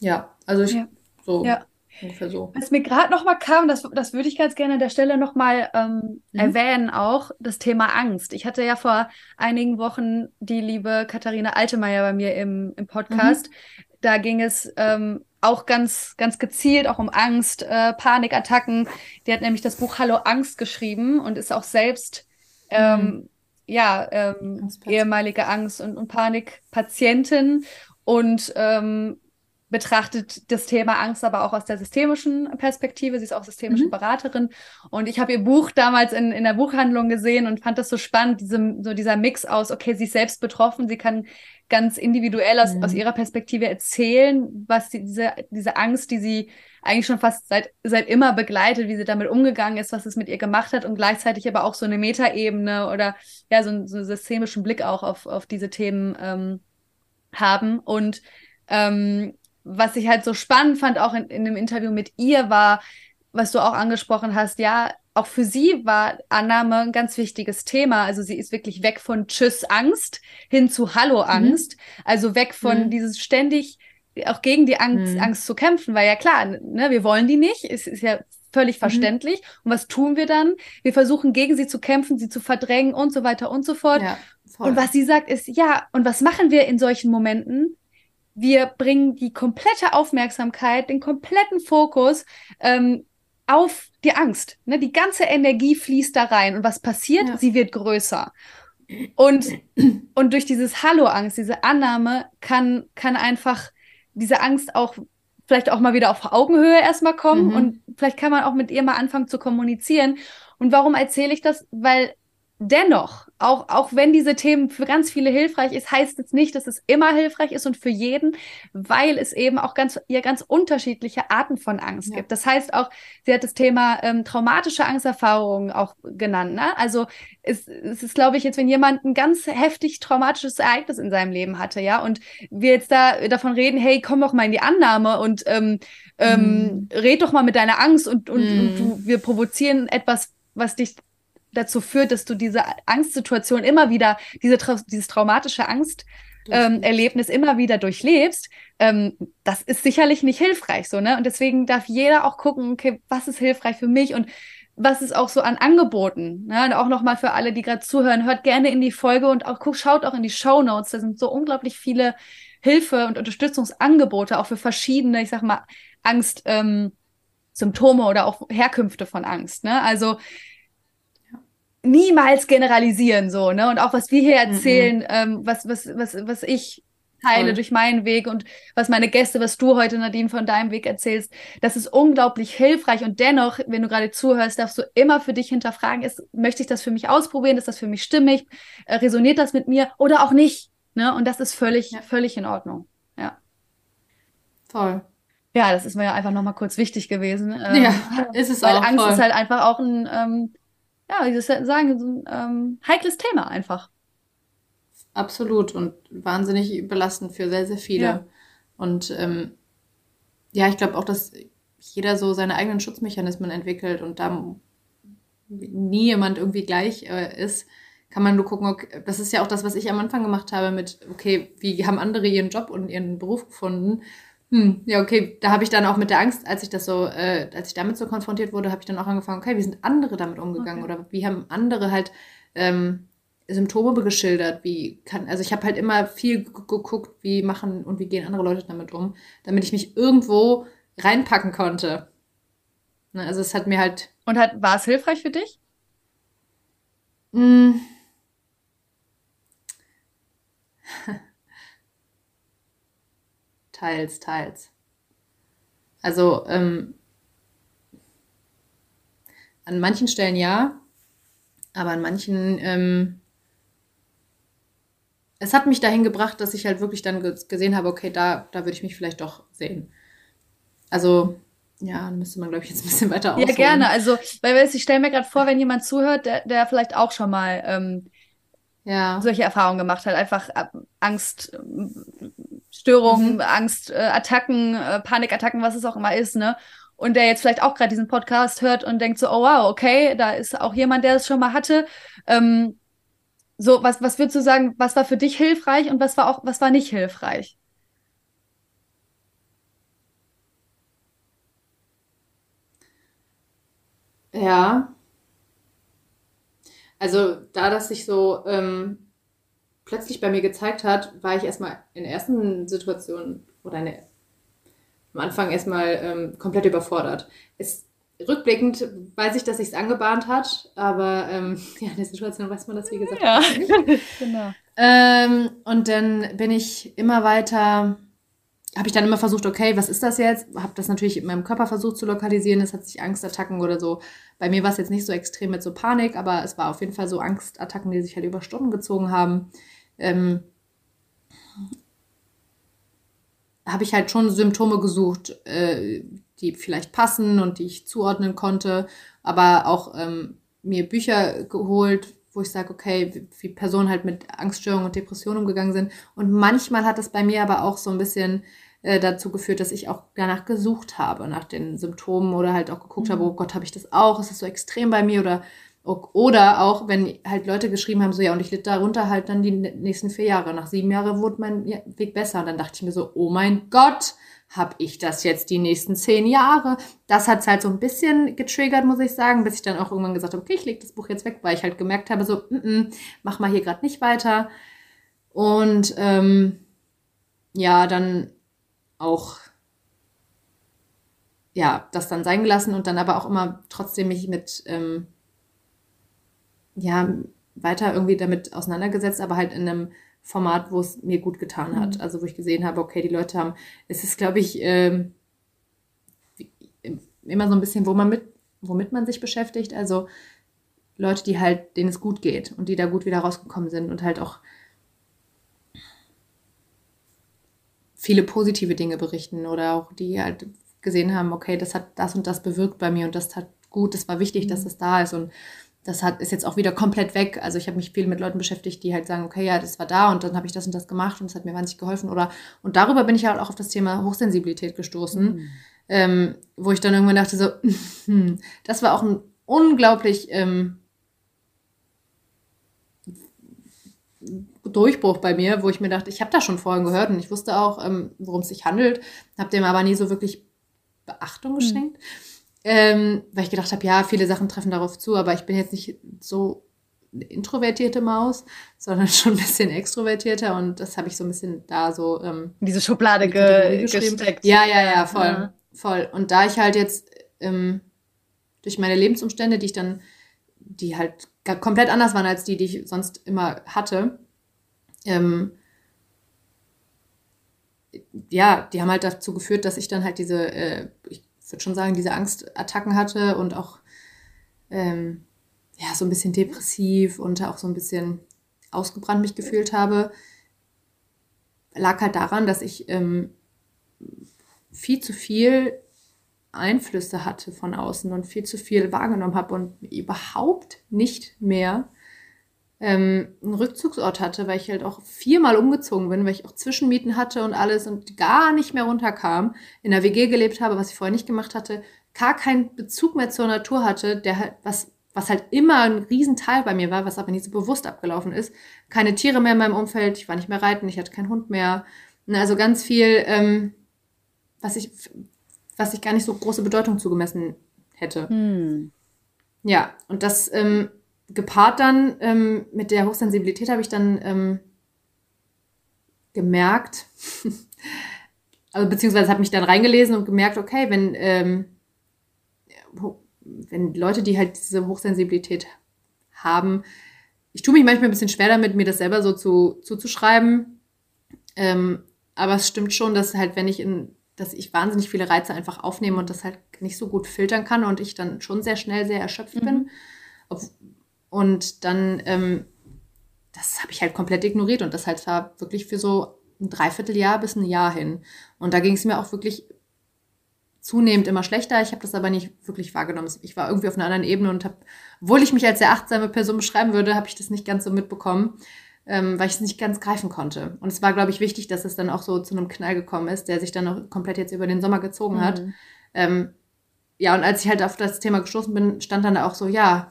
[SPEAKER 2] ja, also ich, ja. so.
[SPEAKER 1] Ja. Ungefähr so. Was mir gerade noch mal kam, das, das würde ich ganz gerne an der Stelle noch mal ähm, mhm. erwähnen, auch das Thema Angst. Ich hatte ja vor einigen Wochen die liebe Katharina Altemeyer bei mir im, im Podcast. Mhm. Da ging es ähm, auch ganz, ganz gezielt auch um Angst, äh, Panikattacken. Die hat nämlich das Buch Hallo Angst geschrieben und ist auch selbst ähm, mhm. Ja ähm, ehemalige Angst- und, und Panikpatientin und ähm, betrachtet das Thema Angst aber auch aus der systemischen Perspektive. Sie ist auch systemische mhm. Beraterin. Und ich habe ihr Buch damals in, in der Buchhandlung gesehen und fand das so spannend, diese, so dieser Mix aus, okay, sie ist selbst betroffen, sie kann ganz individuell aus, mhm. aus ihrer Perspektive erzählen, was die, diese, diese Angst, die sie eigentlich schon fast seit, seit immer begleitet, wie sie damit umgegangen ist, was es mit ihr gemacht hat und gleichzeitig aber auch so eine Metaebene oder ja, so, so einen systemischen Blick auch auf, auf diese Themen ähm, haben. Und ähm, was ich halt so spannend fand, auch in, in dem Interview mit ihr, war, was du auch angesprochen hast, ja, auch für sie war Annahme ein ganz wichtiges Thema. Also sie ist wirklich weg von Tschüss Angst hin zu Hallo mhm. Angst. Mhm. Also weg von mhm. dieses ständig auch gegen die Angst, mhm. Angst zu kämpfen, weil ja klar, ne, wir wollen die nicht, es ist ja völlig mhm. verständlich. Und was tun wir dann? Wir versuchen gegen sie zu kämpfen, sie zu verdrängen und so weiter und so fort. Ja, und was sie sagt ist, ja, und was machen wir in solchen Momenten? wir bringen die komplette Aufmerksamkeit, den kompletten Fokus ähm, auf die Angst. Ne? Die ganze Energie fließt da rein. Und was passiert? Ja. Sie wird größer. Und, und durch dieses Hallo-Angst, diese Annahme, kann, kann einfach diese Angst auch vielleicht auch mal wieder auf Augenhöhe erstmal kommen. Mhm. Und vielleicht kann man auch mit ihr mal anfangen zu kommunizieren. Und warum erzähle ich das? Weil dennoch, auch, auch wenn diese Themen für ganz viele hilfreich ist, heißt es nicht, dass es immer hilfreich ist und für jeden, weil es eben auch ganz, ihr ganz unterschiedliche Arten von Angst ja. gibt. Das heißt auch, sie hat das Thema ähm, traumatische Angsterfahrungen auch genannt. Ne? Also es, es ist, glaube ich, jetzt, wenn jemand ein ganz heftig traumatisches Ereignis in seinem Leben hatte, ja, und wir jetzt da davon reden, hey, komm doch mal in die Annahme und ähm, ähm, mm. red doch mal mit deiner Angst und, und, mm. und du, wir provozieren etwas, was dich dazu führt, dass du diese Angstsituation immer wieder, diese, dieses traumatische Angsterlebnis ähm, immer wieder durchlebst, ähm, das ist sicherlich nicht hilfreich so, ne? Und deswegen darf jeder auch gucken, okay, was ist hilfreich für mich und was ist auch so an Angeboten. Ne? Und auch nochmal für alle, die gerade zuhören, hört gerne in die Folge und auch guck, schaut auch in die Show Notes. Da sind so unglaublich viele Hilfe- und Unterstützungsangebote, auch für verschiedene, ich sag mal, Angst. Ähm, Symptome oder auch Herkünfte von Angst. Ne? Also niemals generalisieren so, ne? Und auch was wir hier erzählen, mm -mm. Ähm, was, was, was, was ich teile Voll. durch meinen Weg und was meine Gäste, was du heute, Nadine, von deinem Weg erzählst, das ist unglaublich hilfreich. Und dennoch, wenn du gerade zuhörst, darfst du immer für dich hinterfragen, ist, möchte ich das für mich ausprobieren? Ist das für mich stimmig? Äh, resoniert das mit mir oder auch nicht? Ne? Und das ist völlig, ja. völlig in Ordnung. Ja.
[SPEAKER 2] Voll.
[SPEAKER 1] Ja, das ist mir ja einfach nochmal kurz wichtig gewesen. Ähm, ja, ist es weil auch. Angst voll. ist halt einfach auch ein, ähm, ja, wie soll ich sagen, so ein ähm, heikles Thema einfach.
[SPEAKER 2] Absolut und wahnsinnig belastend für sehr, sehr viele. Ja. Und ähm, ja, ich glaube auch, dass jeder so seine eigenen Schutzmechanismen entwickelt und da nie jemand irgendwie gleich äh, ist, kann man nur gucken, okay, das ist ja auch das, was ich am Anfang gemacht habe mit, okay, wie haben andere ihren Job und ihren Beruf gefunden hm, ja, okay, da habe ich dann auch mit der Angst, als ich das so, äh, als ich damit so konfrontiert wurde, habe ich dann auch angefangen, okay, wie sind andere damit umgegangen okay. oder wie haben andere halt ähm, Symptome geschildert, wie kann, also ich habe halt immer viel geguckt, wie machen und wie gehen andere Leute damit um, damit ich mich irgendwo reinpacken konnte. Ne, also es hat mir halt.
[SPEAKER 1] Und hat, war es hilfreich für dich?
[SPEAKER 2] Mm. Teils, teils. Also ähm, an manchen Stellen ja, aber an manchen, ähm, es hat mich dahin gebracht, dass ich halt wirklich dann gesehen habe, okay, da, da würde ich mich vielleicht doch sehen. Also, ja, müsste man, glaube ich, jetzt ein bisschen weiter ausholen.
[SPEAKER 1] Ja, gerne. Also, weil ich stelle mir gerade vor, wenn jemand zuhört, der, der vielleicht auch schon mal ähm,
[SPEAKER 2] ja.
[SPEAKER 1] solche Erfahrungen gemacht hat. Einfach äh, Angststörungen, mhm. Angstattacken, äh, Panikattacken, was es auch immer ist, ne? Und der jetzt vielleicht auch gerade diesen Podcast hört und denkt so, oh wow, okay, da ist auch jemand, der es schon mal hatte. Ähm, so, was, was würdest du sagen, was war für dich hilfreich und was war auch, was war nicht hilfreich?
[SPEAKER 2] Ja. Also, da das sich so ähm, plötzlich bei mir gezeigt hat, war ich erstmal in der ersten Situation oder der, am Anfang erstmal ähm, komplett überfordert. Es, rückblickend weiß ich, dass sich es angebahnt hat, aber ähm, ja, in der Situation weiß man das, wie gesagt. Ja, genau. Ähm, und dann bin ich immer weiter habe ich dann immer versucht, okay, was ist das jetzt? Habe das natürlich in meinem Körper versucht zu lokalisieren. Es hat sich Angstattacken oder so. Bei mir war es jetzt nicht so extrem mit so Panik, aber es war auf jeden Fall so Angstattacken, die sich halt über Stunden gezogen haben. Ähm, habe ich halt schon Symptome gesucht, äh, die vielleicht passen und die ich zuordnen konnte, aber auch ähm, mir Bücher geholt, wo ich sage, okay, wie, Personen halt mit Angststörungen und Depressionen umgegangen sind. Und manchmal hat es bei mir aber auch so ein bisschen äh, dazu geführt, dass ich auch danach gesucht habe, nach den Symptomen oder halt auch geguckt mhm. habe, oh Gott, habe ich das auch? Ist das so extrem bei mir? Oder, oder auch, wenn halt Leute geschrieben haben, so ja, und ich litt darunter halt dann die nächsten vier Jahre. Nach sieben Jahren wurde mein Weg besser. Und dann dachte ich mir so, oh mein Gott, habe ich das jetzt die nächsten zehn Jahre? Das hat es halt so ein bisschen getriggert, muss ich sagen, bis ich dann auch irgendwann gesagt habe, okay, ich lege das Buch jetzt weg, weil ich halt gemerkt habe, so, mm -mm, mach mal hier gerade nicht weiter. Und ähm, ja, dann auch ja, das dann sein gelassen und dann aber auch immer trotzdem mich mit ähm, ja, weiter irgendwie damit auseinandergesetzt, aber halt in einem Format, wo es mir gut getan hat. Mhm. Also wo ich gesehen habe, okay, die Leute haben, es ist, glaube ich, ähm, immer so ein bisschen, wo man mit, womit man sich beschäftigt. Also Leute, die halt, denen es gut geht und die da gut wieder rausgekommen sind und halt auch viele positive Dinge berichten oder auch die halt gesehen haben, okay, das hat das und das bewirkt bei mir und das hat gut, das war wichtig, dass mhm. das da ist und das hat, ist jetzt auch wieder komplett weg. Also ich habe mich viel mit Leuten beschäftigt, die halt sagen, okay, ja, das war da und dann habe ich das und das gemacht und es hat mir wahnsinnig geholfen. Oder und darüber bin ich halt auch auf das Thema Hochsensibilität gestoßen, mhm. ähm, wo ich dann irgendwann dachte, so, hm, das war auch ein unglaublich ähm, Durchbruch bei mir, wo ich mir dachte, ich habe da schon vorhin gehört und ich wusste auch, ähm, worum es sich handelt, habe dem aber nie so wirklich Beachtung hm. geschenkt, mhm. Ähm, weil ich gedacht habe, ja, viele Sachen treffen darauf zu, aber ich bin jetzt nicht so eine introvertierte Maus, sondern schon ein bisschen extrovertierter und das habe ich so ein bisschen da so
[SPEAKER 1] ähm, diese Schublade ge gesteckt.
[SPEAKER 2] Ja, ja, ja, voll, ja. voll. Und da ich halt jetzt ähm, durch meine Lebensumstände, die ich dann, die halt komplett anders waren als die, die ich sonst immer hatte, ähm, ja, die haben halt dazu geführt, dass ich dann halt diese, äh, ich würde schon sagen, diese Angstattacken hatte und auch ähm, ja, so ein bisschen depressiv und auch so ein bisschen ausgebrannt mich gefühlt habe, lag halt daran, dass ich ähm, viel zu viel Einflüsse hatte von außen und viel zu viel wahrgenommen habe und überhaupt nicht mehr ähm, einen Rückzugsort hatte, weil ich halt auch viermal umgezogen bin, weil ich auch Zwischenmieten hatte und alles und gar nicht mehr runterkam, in der WG gelebt habe, was ich vorher nicht gemacht hatte, gar keinen Bezug mehr zur Natur hatte, der halt, was, was halt immer ein Riesenteil bei mir war, was aber nicht so bewusst abgelaufen ist. Keine Tiere mehr in meinem Umfeld, ich war nicht mehr reiten, ich hatte keinen Hund mehr. Also ganz viel, ähm, was ich, was ich gar nicht so große Bedeutung zugemessen hätte. Hm. Ja, und das ähm, gepaart dann ähm, mit der Hochsensibilität habe ich dann ähm, gemerkt, also beziehungsweise habe mich dann reingelesen und gemerkt, okay, wenn, ähm, wenn Leute, die halt diese Hochsensibilität haben, ich tue mich manchmal ein bisschen schwer damit, mir das selber so zu, zuzuschreiben. Ähm, aber es stimmt schon, dass halt, wenn ich in, dass ich wahnsinnig viele Reize einfach aufnehme und das halt nicht so gut filtern kann und ich dann schon sehr schnell sehr erschöpft mhm. bin. Und dann, ähm, das habe ich halt komplett ignoriert und das halt war wirklich für so ein Dreivierteljahr bis ein Jahr hin. Und da ging es mir auch wirklich zunehmend immer schlechter. Ich habe das aber nicht wirklich wahrgenommen. Ich war irgendwie auf einer anderen Ebene und habe, obwohl ich mich als sehr achtsame Person beschreiben würde, habe ich das nicht ganz so mitbekommen, ähm, weil ich es nicht ganz greifen konnte. Und es war, glaube ich, wichtig, dass es dann auch so zu einem Knall gekommen ist, der sich dann noch komplett jetzt über den Sommer gezogen mhm. hat. Ähm, ja, und als ich halt auf das Thema gestoßen bin, stand dann da auch so, ja,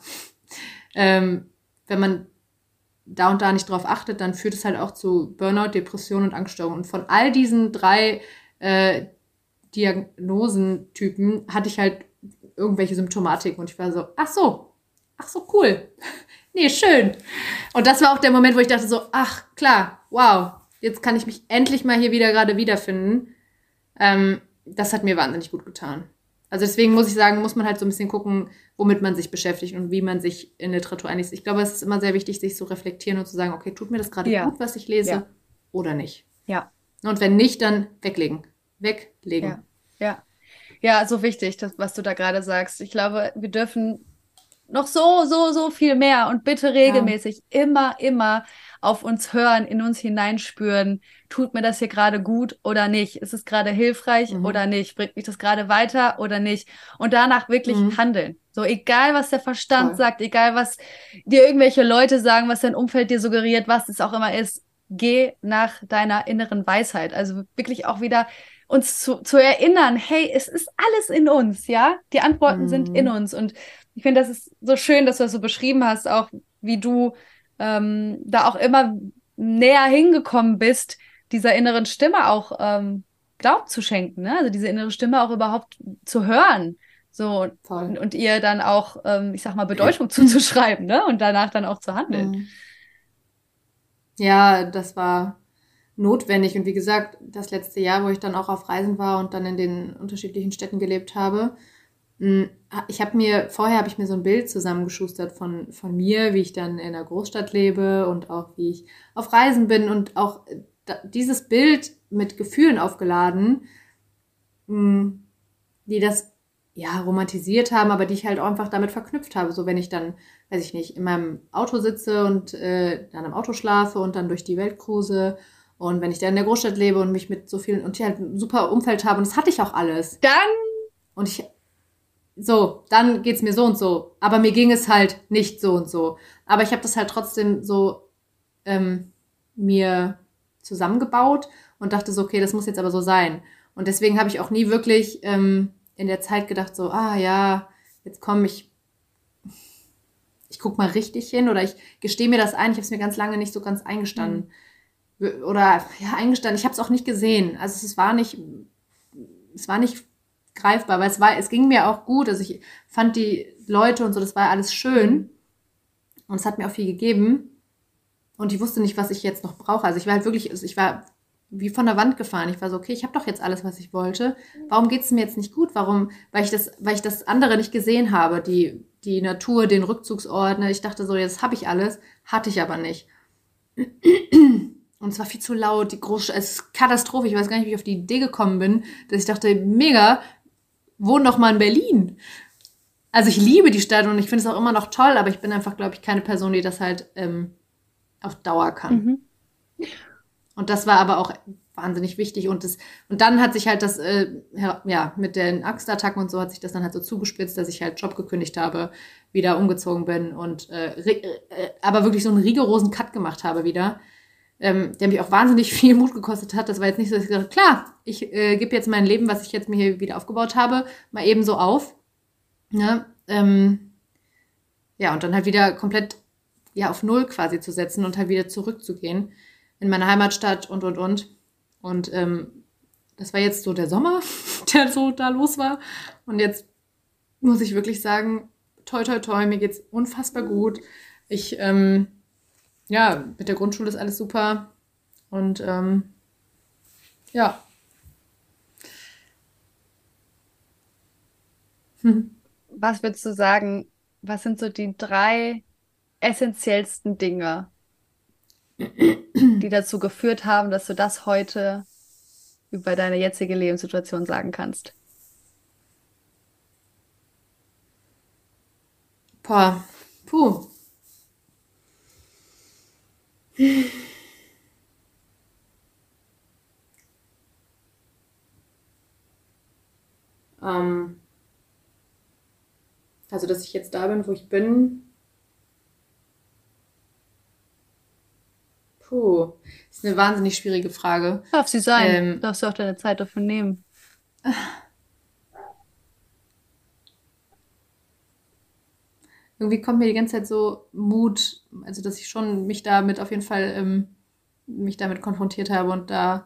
[SPEAKER 2] ähm, wenn man da und da nicht drauf achtet, dann führt es halt auch zu Burnout, Depression und Angststörungen. Und von all diesen drei äh, Diagnosentypen hatte ich halt irgendwelche Symptomatiken und ich war so, ach so, ach so, cool. nee, schön. Und das war auch der Moment, wo ich dachte so, ach klar, wow, jetzt kann ich mich endlich mal hier wieder gerade wiederfinden. Ähm, das hat mir wahnsinnig gut getan. Also deswegen muss ich sagen, muss man halt so ein bisschen gucken, womit man sich beschäftigt und wie man sich in Literatur einigt. Ich glaube, es ist immer sehr wichtig, sich zu reflektieren und zu sagen, okay, tut mir das gerade ja. gut, was ich lese ja. oder nicht?
[SPEAKER 1] Ja.
[SPEAKER 2] Und wenn nicht, dann weglegen. Weglegen.
[SPEAKER 1] Ja. Ja, ja so wichtig, das, was du da gerade sagst. Ich glaube, wir dürfen noch so, so, so viel mehr und bitte regelmäßig ja. immer, immer auf uns hören, in uns hineinspüren. Tut mir das hier gerade gut oder nicht? Ist es gerade hilfreich mhm. oder nicht? Bringt mich das gerade weiter oder nicht? Und danach wirklich mhm. handeln. So, egal was der Verstand Voll. sagt, egal was dir irgendwelche Leute sagen, was dein Umfeld dir suggeriert, was es auch immer ist, geh nach deiner inneren Weisheit. Also wirklich auch wieder uns zu, zu erinnern, hey, es ist alles in uns, ja? Die Antworten mhm. sind in uns. Und ich finde, das ist so schön, dass du das so beschrieben hast, auch wie du ähm, da auch immer näher hingekommen bist, dieser inneren Stimme auch ähm, Glaub zu schenken, ne? Also diese innere Stimme auch überhaupt zu hören. So und, und, ihr dann auch, ähm, ich sag mal, Bedeutung zuzuschreiben, ne? Und danach dann auch zu handeln. Mhm.
[SPEAKER 2] Ja, das war notwendig. Und wie gesagt, das letzte Jahr, wo ich dann auch auf Reisen war und dann in den unterschiedlichen Städten gelebt habe, hm, ich habe mir, vorher habe ich mir so ein Bild zusammengeschustert von, von mir, wie ich dann in einer Großstadt lebe und auch wie ich auf Reisen bin und auch dieses Bild mit Gefühlen aufgeladen, hm, die das ja romantisiert haben, aber die ich halt auch einfach damit verknüpft habe. So wenn ich dann, weiß ich nicht, in meinem Auto sitze und äh, dann im Auto schlafe und dann durch die Welt cruise und wenn ich da in der Großstadt lebe und mich mit so vielen und hier halt ein super Umfeld habe, und das hatte ich auch alles.
[SPEAKER 1] Dann.
[SPEAKER 2] Und ich. So, dann geht's mir so und so. Aber mir ging es halt nicht so und so. Aber ich habe das halt trotzdem so ähm, mir zusammengebaut und dachte so, okay, das muss jetzt aber so sein. Und deswegen habe ich auch nie wirklich ähm, in der Zeit gedacht, so, ah ja, jetzt komm, ich, ich guck mal richtig hin oder ich gestehe mir das ein. Ich habe es mir ganz lange nicht so ganz eingestanden. Mhm oder ja, eingestanden. Ich habe es auch nicht gesehen. Also es war nicht, es war nicht greifbar, weil es war, es ging mir auch gut. Also ich fand die Leute und so, das war alles schön. Und es hat mir auch viel gegeben. Und ich wusste nicht, was ich jetzt noch brauche. Also ich war halt wirklich, also ich war wie von der Wand gefahren. Ich war so, okay, ich habe doch jetzt alles, was ich wollte. Warum geht es mir jetzt nicht gut? Warum? Weil ich das, weil ich das andere nicht gesehen habe, die, die Natur, den Rückzugsort. Ne? Ich dachte so, jetzt habe ich alles, hatte ich aber nicht. Und es war viel zu laut, die große, es ist Katastrophe. Ich weiß gar nicht, wie ich auf die Idee gekommen bin, dass ich dachte, mega, wohn doch mal in Berlin. Also ich liebe die Stadt und ich finde es auch immer noch toll, aber ich bin einfach, glaube ich, keine Person, die das halt ähm, auf Dauer kann. Mhm. Und das war aber auch wahnsinnig wichtig. Und, das, und dann hat sich halt das, äh, ja, mit den Axtattacken und so hat sich das dann halt so zugespitzt, dass ich halt Job gekündigt habe, wieder umgezogen bin und äh, äh, aber wirklich so einen rigorosen Cut gemacht habe wieder ähm, der mich auch wahnsinnig viel Mut gekostet hat. Das war jetzt nicht so, dass ich gesagt habe, klar, ich äh, gebe jetzt mein Leben, was ich jetzt mir hier wieder aufgebaut habe, mal eben so auf. Ja, ne? ähm, ja, und dann halt wieder komplett ja, auf Null quasi zu setzen und halt wieder zurückzugehen in meine Heimatstadt und, und, und. Und ähm, das war jetzt so der Sommer, der so da los war. Und jetzt muss ich wirklich sagen, toi, toi, toi, mir geht's unfassbar gut. Ich ähm, ja, mit der Grundschule ist alles super. Und ähm, ja.
[SPEAKER 1] Hm. Was würdest du sagen, was sind so die drei essentiellsten Dinge, die dazu geführt haben, dass du das heute über deine jetzige Lebenssituation sagen kannst?
[SPEAKER 2] Boah, puh. Ähm, also, dass ich jetzt da bin, wo ich bin. Puh, ist eine wahnsinnig schwierige Frage.
[SPEAKER 1] Darf sie sein. Ähm, Darfst du auch deine Zeit dafür nehmen.
[SPEAKER 2] Irgendwie kommt mir die ganze Zeit so Mut, also dass ich schon mich damit auf jeden Fall ähm, mich damit konfrontiert habe und da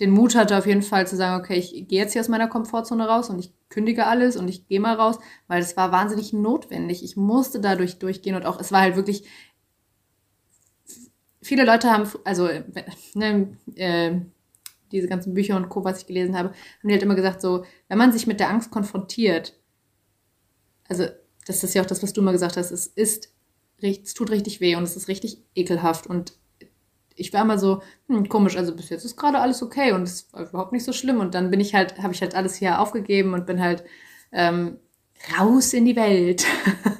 [SPEAKER 2] den Mut hatte, auf jeden Fall zu sagen, okay, ich gehe jetzt hier aus meiner Komfortzone raus und ich kündige alles und ich gehe mal raus, weil es war wahnsinnig notwendig. Ich musste dadurch durchgehen und auch, es war halt wirklich, viele Leute haben, also ne, äh, diese ganzen Bücher und Co., was ich gelesen habe, haben die halt immer gesagt, so, wenn man sich mit der Angst konfrontiert, also das ist ja auch das, was du immer gesagt hast, es ist, es tut richtig weh und es ist richtig ekelhaft und ich war immer so, hm, komisch, also bis jetzt ist gerade alles okay und es war überhaupt nicht so schlimm. Und dann bin ich halt, habe ich halt alles hier aufgegeben und bin halt ähm, raus in die Welt.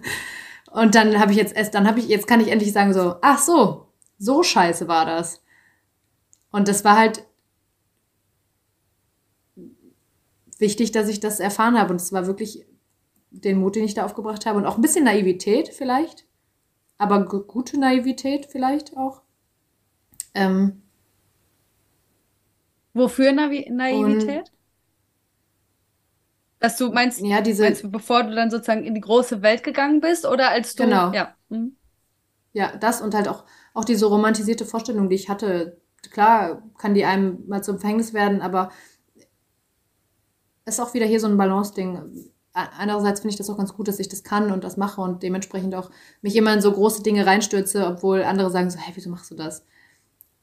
[SPEAKER 2] und dann habe ich jetzt erst, dann habe ich, jetzt kann ich endlich sagen so, ach so, so scheiße war das. Und das war halt wichtig, dass ich das erfahren habe. Und es war wirklich den Mut, den ich da aufgebracht habe und auch ein bisschen Naivität vielleicht, aber gute Naivität vielleicht auch. Ähm,
[SPEAKER 1] Wofür Navi Naivität? Dass du meinst, ja, diese, meinst du, bevor du dann sozusagen in die große Welt gegangen bist oder als du.
[SPEAKER 2] Genau.
[SPEAKER 1] Ja, mhm.
[SPEAKER 2] ja das und halt auch, auch diese romantisierte Vorstellung, die ich hatte. Klar kann die einem mal zum Verhängnis werden, aber ist auch wieder hier so ein Balance-Ding. Einerseits finde ich das auch ganz gut, dass ich das kann und das mache und dementsprechend auch mich immer in so große Dinge reinstürze, obwohl andere sagen so, hey, wieso machst du das?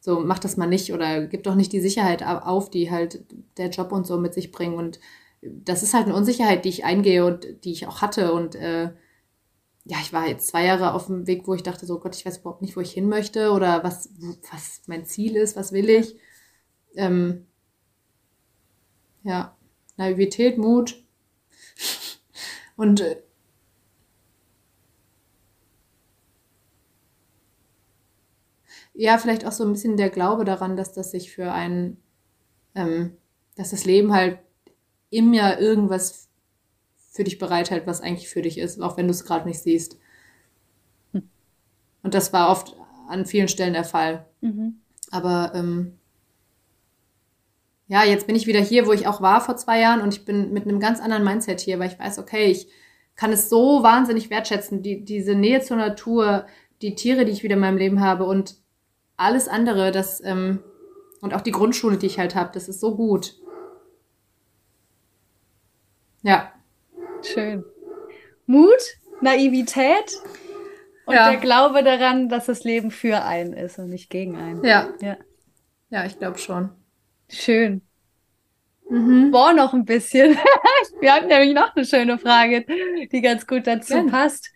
[SPEAKER 2] so mach das mal nicht oder gib doch nicht die Sicherheit auf, die halt der Job und so mit sich bringen. Und das ist halt eine Unsicherheit, die ich eingehe und die ich auch hatte. Und äh, ja, ich war jetzt zwei Jahre auf dem Weg, wo ich dachte, so Gott, ich weiß überhaupt nicht, wo ich hin möchte oder was, was mein Ziel ist, was will ich. Ähm, ja, Naivität, Mut und äh, ja, vielleicht auch so ein bisschen der Glaube daran, dass das sich für einen, ähm, dass das Leben halt immer irgendwas für dich bereithält, was eigentlich für dich ist, auch wenn du es gerade nicht siehst. Hm. Und das war oft an vielen Stellen der Fall. Mhm. Aber ähm, ja, jetzt bin ich wieder hier, wo ich auch war vor zwei Jahren und ich bin mit einem ganz anderen Mindset hier, weil ich weiß, okay, ich kann es so wahnsinnig wertschätzen, die, diese Nähe zur Natur, die Tiere, die ich wieder in meinem Leben habe und alles andere, das ähm, und auch die Grundschule, die ich halt habe, das ist so gut. Ja.
[SPEAKER 1] Schön. Mut, Naivität und ja. der Glaube daran, dass das Leben für einen ist und nicht gegen einen.
[SPEAKER 2] Ja. Ja, ja ich glaube schon.
[SPEAKER 1] Schön. Mhm. Boah, noch ein bisschen. Wir hatten nämlich noch eine schöne Frage, die ganz gut dazu ja. passt.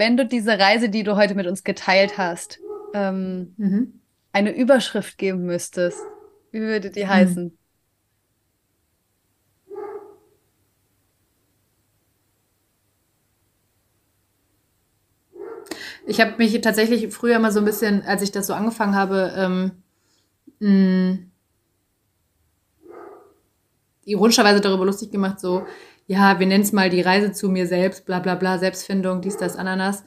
[SPEAKER 1] wenn du diese Reise, die du heute mit uns geteilt hast, ähm, mhm. eine Überschrift geben müsstest, wie würde die mhm. heißen?
[SPEAKER 2] Ich habe mich tatsächlich früher mal so ein bisschen, als ich das so angefangen habe, ähm, mh, ironischerweise darüber lustig gemacht, so, ja, wir nennen es mal die Reise zu mir selbst, bla bla bla, Selbstfindung, dies, das, Ananas.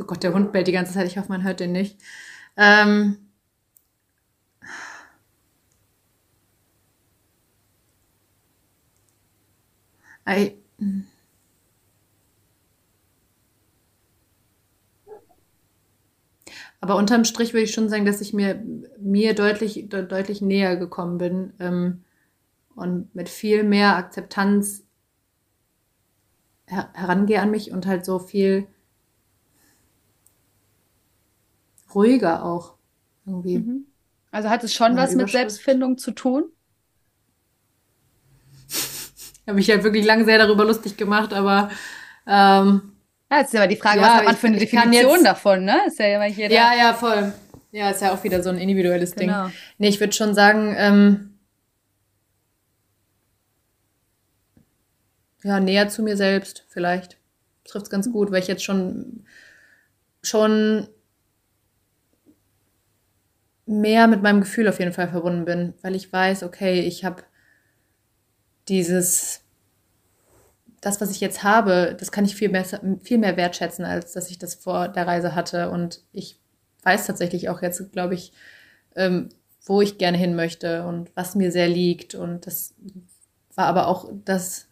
[SPEAKER 2] Oh Gott, der Hund bellt die ganze Zeit, ich hoffe, man hört den nicht. Ähm, I, aber unterm Strich würde ich schon sagen, dass ich mir, mir deutlich, deutlich näher gekommen bin ähm, und mit viel mehr Akzeptanz her herangehe an mich und halt so viel ruhiger auch irgendwie. Mhm.
[SPEAKER 1] Also hat es schon was mit Selbstfindung zu tun?
[SPEAKER 2] Habe ich ja wirklich lange sehr darüber lustig gemacht, aber ähm,
[SPEAKER 1] ja, jetzt ist aber die Frage, ja, was hat man für eine Definition jetzt, davon, ne? Ist ja immer
[SPEAKER 2] jeder. Ja, ja, voll. Ja, ist ja auch wieder so ein individuelles genau. Ding. Nee, ich würde schon sagen, ähm, ja, näher zu mir selbst vielleicht. Trifft es ganz gut, weil ich jetzt schon, schon mehr mit meinem Gefühl auf jeden Fall verbunden bin, weil ich weiß, okay, ich habe dieses, das, was ich jetzt habe, das kann ich viel mehr, viel mehr wertschätzen, als dass ich das vor der Reise hatte. Und ich weiß tatsächlich auch jetzt, glaube ich, ähm, wo ich gerne hin möchte und was mir sehr liegt. Und das war aber auch das,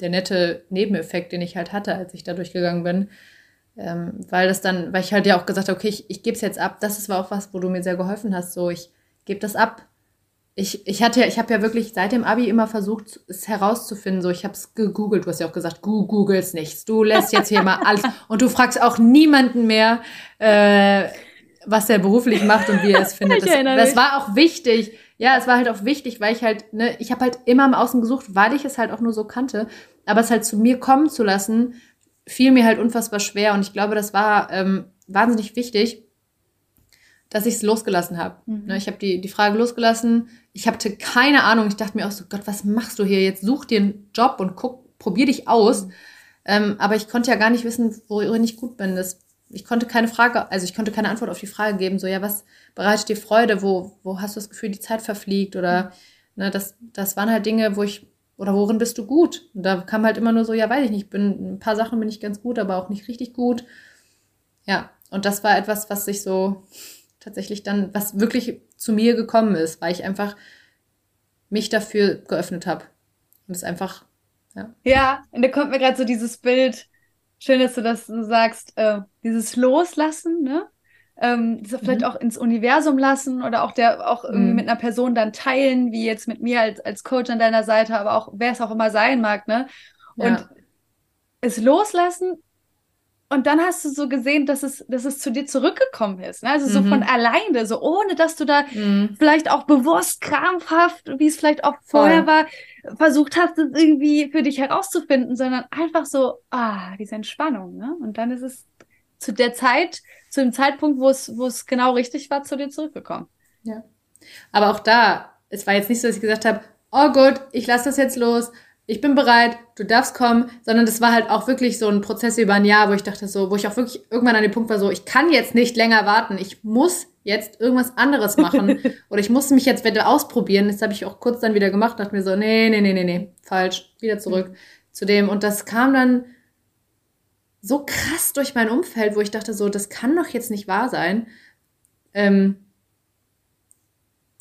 [SPEAKER 2] der nette Nebeneffekt, den ich halt hatte, als ich da durchgegangen bin. Ähm, weil das dann, weil ich halt ja auch gesagt habe, okay, ich, ich gebe es jetzt ab. Das war auch was, wo du mir sehr geholfen hast. So, ich gebe das ab. Ich, ich hatte ich habe ja wirklich seit dem Abi immer versucht, es herauszufinden. So, ich habe es gegoogelt. Du hast ja auch gesagt, du googelst nichts. Du lässt jetzt hier mal alles und du fragst auch niemanden mehr, äh, was er beruflich macht und wie er es findet. Das, das, war auch wichtig. Ja, es war halt auch wichtig, weil ich halt, ne, ich habe halt immer im Außen gesucht, weil ich es halt auch nur so kannte. Aber es halt zu mir kommen zu lassen, fiel mir halt unfassbar schwer. Und ich glaube, das war ähm, wahnsinnig wichtig, dass ich es losgelassen habe. Mhm. Ne, ich habe die, die Frage losgelassen. Ich hatte keine Ahnung. Ich dachte mir auch so, Gott, was machst du hier? Jetzt such dir einen Job und guck, probier dich aus. Mhm. Ähm, aber ich konnte ja gar nicht wissen, worin ich gut bin. Das ich konnte keine Frage, also ich konnte keine Antwort auf die Frage geben, so ja, was bereitet dir Freude, wo, wo hast du das Gefühl, die Zeit verfliegt oder ne, das, das waren halt Dinge, wo ich, oder worin bist du gut? Und da kam halt immer nur so, ja, weiß ich nicht, bin, ein paar Sachen bin ich ganz gut, aber auch nicht richtig gut. Ja, und das war etwas, was sich so tatsächlich dann, was wirklich zu mir gekommen ist, weil ich einfach mich dafür geöffnet habe. Und es einfach,
[SPEAKER 1] ja. Ja, und da kommt mir gerade so dieses Bild, schön, dass du das sagst, äh, dieses Loslassen, ne? Ähm, das vielleicht mhm. auch ins Universum lassen oder auch der auch irgendwie mhm. mit einer Person dann teilen, wie jetzt mit mir als, als Coach an deiner Seite, aber auch wer es auch immer sein mag, ne? Und ja. es loslassen und dann hast du so gesehen, dass es, dass es zu dir zurückgekommen ist. Ne? Also so mhm. von alleine, so ohne dass du da mhm. vielleicht auch bewusst, krampfhaft, wie es vielleicht auch vorher war, versucht hast, es irgendwie für dich herauszufinden, sondern einfach so, ah, diese Entspannung. Ne? Und dann ist es zu der Zeit, zu dem Zeitpunkt, wo es, wo es genau richtig war, zu dir zurückgekommen.
[SPEAKER 2] Ja. Aber auch da, es war jetzt nicht so, dass ich gesagt habe, oh gut, ich lasse das jetzt los ich bin bereit, du darfst kommen, sondern das war halt auch wirklich so ein Prozess über ein Jahr, wo ich dachte so, wo ich auch wirklich irgendwann an dem Punkt war so, ich kann jetzt nicht länger warten, ich muss jetzt irgendwas anderes machen oder ich muss mich jetzt wieder ausprobieren. Das habe ich auch kurz dann wieder gemacht, dachte mir so, nee, nee, nee, nee, nee, falsch, wieder zurück mhm. zu dem und das kam dann so krass durch mein Umfeld, wo ich dachte so, das kann doch jetzt nicht wahr sein. Ähm,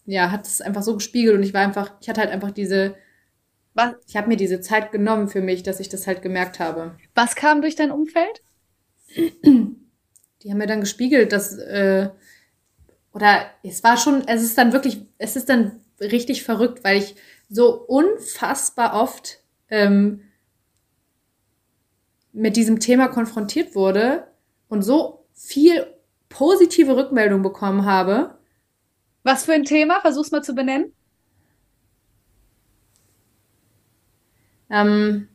[SPEAKER 2] ja, hat es einfach so gespiegelt und ich war einfach, ich hatte halt einfach diese was? Ich habe mir diese Zeit genommen für mich, dass ich das halt gemerkt habe.
[SPEAKER 1] Was kam durch dein Umfeld?
[SPEAKER 2] Die haben mir dann gespiegelt, dass äh, oder es war schon, es ist dann wirklich, es ist dann richtig verrückt, weil ich so unfassbar oft ähm, mit diesem Thema konfrontiert wurde und so viel positive Rückmeldung bekommen habe.
[SPEAKER 1] Was für ein Thema? Versuch's mal zu benennen.
[SPEAKER 2] Ähm,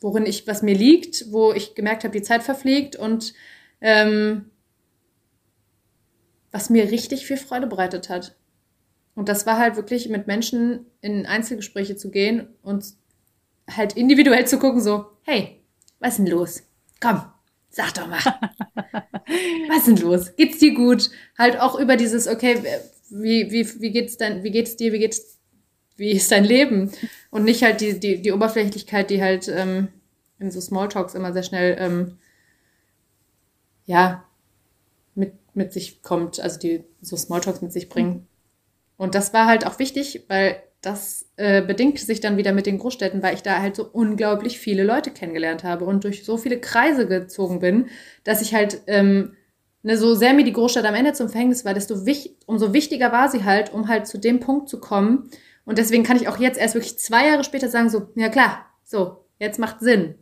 [SPEAKER 2] worin ich, was mir liegt, wo ich gemerkt habe, die Zeit verfliegt und ähm, was mir richtig viel Freude bereitet hat. Und das war halt wirklich mit Menschen in Einzelgespräche zu gehen und halt individuell zu gucken, so, hey, was ist denn los? Komm, sag doch mal. was ist denn los? Geht's dir gut? Halt auch über dieses, okay, wie, wie, wie geht's denn, wie geht's dir, wie geht's, wie ist dein Leben? Und nicht halt die, die, die Oberflächlichkeit, die halt ähm, in so Smalltalks immer sehr schnell, ähm, ja, mit, mit sich kommt, also die so Smalltalks mit sich bringen. Und das war halt auch wichtig, weil das äh, bedingt sich dann wieder mit den Großstädten, weil ich da halt so unglaublich viele Leute kennengelernt habe und durch so viele Kreise gezogen bin, dass ich halt ähm, ne, so sehr mir die Großstadt am Ende zum Verhängnis war, desto wich umso wichtiger war sie halt, um halt zu dem Punkt zu kommen. Und deswegen kann ich auch jetzt erst wirklich zwei Jahre später sagen, so, ja klar, so, jetzt macht Sinn.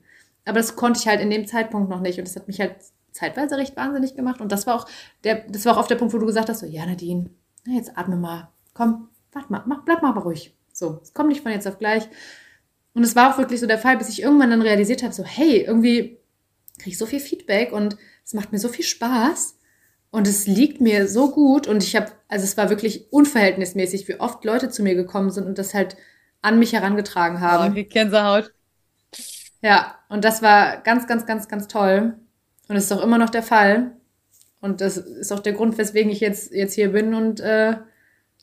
[SPEAKER 2] Aber das konnte ich halt in dem Zeitpunkt noch nicht. Und das hat mich halt zeitweise recht wahnsinnig gemacht. Und das war auch der, das war auch auf der Punkt, wo du gesagt hast, so, ja, Nadine, na, jetzt atme mal. Komm, warte mal, mach, bleib mal ruhig. So, es kommt nicht von jetzt auf gleich. Und es war auch wirklich so der Fall, bis ich irgendwann dann realisiert habe, so, hey, irgendwie kriege ich so viel Feedback und es macht mir so viel Spaß und es liegt mir so gut und ich habe, also es war wirklich unverhältnismäßig, wie oft Leute zu mir gekommen sind und das halt an mich herangetragen haben.
[SPEAKER 1] Oh, Gänsehaut.
[SPEAKER 2] Ja, und das war ganz, ganz, ganz, ganz toll. Und es ist auch immer noch der Fall. Und das ist auch der Grund, weswegen ich jetzt, jetzt hier bin und äh,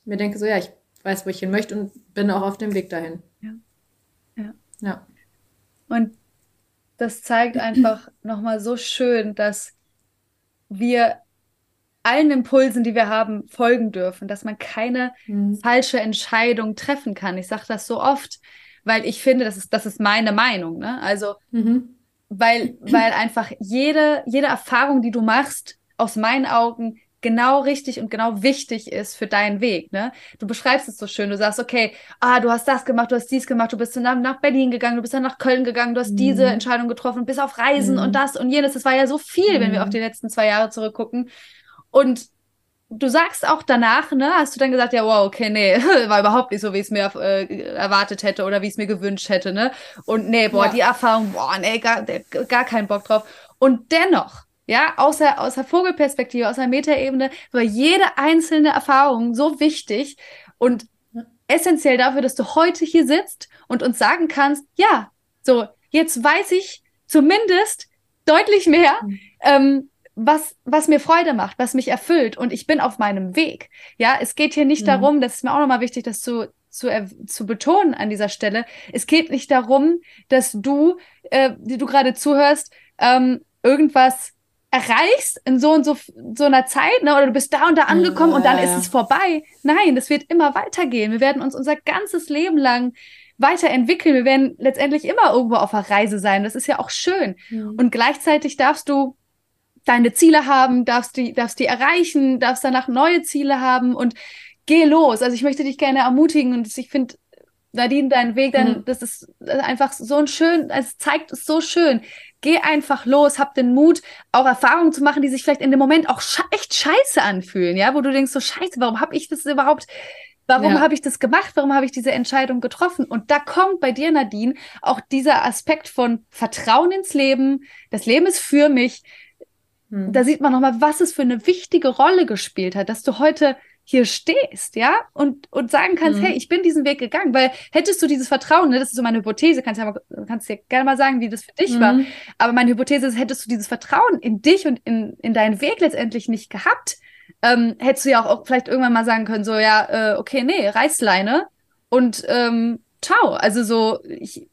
[SPEAKER 2] mir denke so, ja, ich weiß, wo ich hin möchte und bin auch auf dem Weg dahin.
[SPEAKER 1] Ja. Ja.
[SPEAKER 2] Ja.
[SPEAKER 1] Und das zeigt einfach nochmal so schön, dass wir allen Impulsen, die wir haben, folgen dürfen, dass man keine
[SPEAKER 2] Mhm.
[SPEAKER 1] falsche Entscheidung treffen kann. Ich sage das so oft, weil ich finde, das ist, das ist meine Meinung. Ne? Also,
[SPEAKER 2] Mhm.
[SPEAKER 1] weil, weil einfach jede, jede Erfahrung, die du machst, aus meinen Augen genau richtig und genau wichtig ist für deinen Weg. Ne? Du beschreibst es so schön. Du sagst, okay, ah, du hast das gemacht, du hast dies gemacht, du bist nach, nach Berlin gegangen, du bist dann nach Köln gegangen, du hast diese
[SPEAKER 2] Mhm.
[SPEAKER 1] Entscheidung getroffen, bist auf Reisen
[SPEAKER 2] Mhm.
[SPEAKER 1] und das und jenes. Das war ja so viel, wenn wir
[SPEAKER 2] Mhm.
[SPEAKER 1] auf die letzten zwei Jahre zurückgucken. Und du sagst auch danach, ne, hast du dann gesagt, ja, wow, okay, nee, war überhaupt nicht so, wie ich es mir äh, erwartet hätte oder wie ich es mir gewünscht hätte, ne? Und nee, boah,
[SPEAKER 2] Ja.
[SPEAKER 1] die Erfahrung, boah, nee, gar, gar keinen Bock drauf. Und dennoch, ja, aus der, aus der Vogelperspektive, aus der Metaebene, war jede einzelne Erfahrung so wichtig und essentiell dafür, dass du heute hier sitzt und uns sagen kannst, ja, so, jetzt weiß ich zumindest deutlich mehr,
[SPEAKER 2] Mhm.
[SPEAKER 1] ähm, was, was mir Freude macht, was mich erfüllt und ich bin auf meinem Weg. Ja, es geht hier nicht
[SPEAKER 2] Mhm.
[SPEAKER 1] darum, das ist mir auch nochmal wichtig, das zu, zu, zu betonen an dieser Stelle. Es geht nicht darum, dass du, äh, die du gerade zuhörst, ähm, irgendwas erreichst in so und so, so einer Zeit, ne? Oder du bist da und da angekommen und dann
[SPEAKER 2] Ja,
[SPEAKER 1] ist
[SPEAKER 2] ja.
[SPEAKER 1] es vorbei. Nein, das wird immer weitergehen. Wir werden uns unser ganzes Leben lang weiterentwickeln. Wir werden letztendlich immer irgendwo auf einer Reise sein. Das ist ja auch schön.
[SPEAKER 2] Mhm.
[SPEAKER 1] Und gleichzeitig darfst du deine Ziele haben, darfst die, darfst die erreichen, darfst danach neue Ziele haben und geh los. Also ich möchte dich gerne ermutigen und ich finde, Nadine, dein Weg, dein,
[SPEAKER 2] Mhm.
[SPEAKER 1] das ist einfach so ein schön, es zeigt es so schön. Geh einfach los, hab den Mut, auch Erfahrungen zu machen, die sich vielleicht in dem Moment auch sche echt scheiße anfühlen, ja, wo du denkst so scheiße, warum habe ich das überhaupt, warum
[SPEAKER 2] Ja.
[SPEAKER 1] habe ich das gemacht, warum habe ich diese Entscheidung getroffen? Und da kommt bei dir, Nadine, auch dieser Aspekt von Vertrauen ins Leben, das Leben ist für mich,
[SPEAKER 2] Mhm.
[SPEAKER 1] da sieht man nochmal, was es für eine wichtige Rolle gespielt hat, dass du heute hier stehst, ja, und, und sagen kannst,
[SPEAKER 2] Mhm.
[SPEAKER 1] hey, ich bin diesen Weg gegangen, weil hättest du dieses Vertrauen, ne, das ist so meine Hypothese, kannst ja mal, kannst dir gerne mal sagen, wie das für dich war,
[SPEAKER 2] Mhm.
[SPEAKER 1] aber meine Hypothese ist, hättest du dieses Vertrauen in dich und in, in deinen Weg letztendlich nicht gehabt, ähm, hättest du ja auch, auch vielleicht irgendwann mal sagen können, so, ja, äh, okay, nee, Reißleine und ähm, ciao, also so, ich,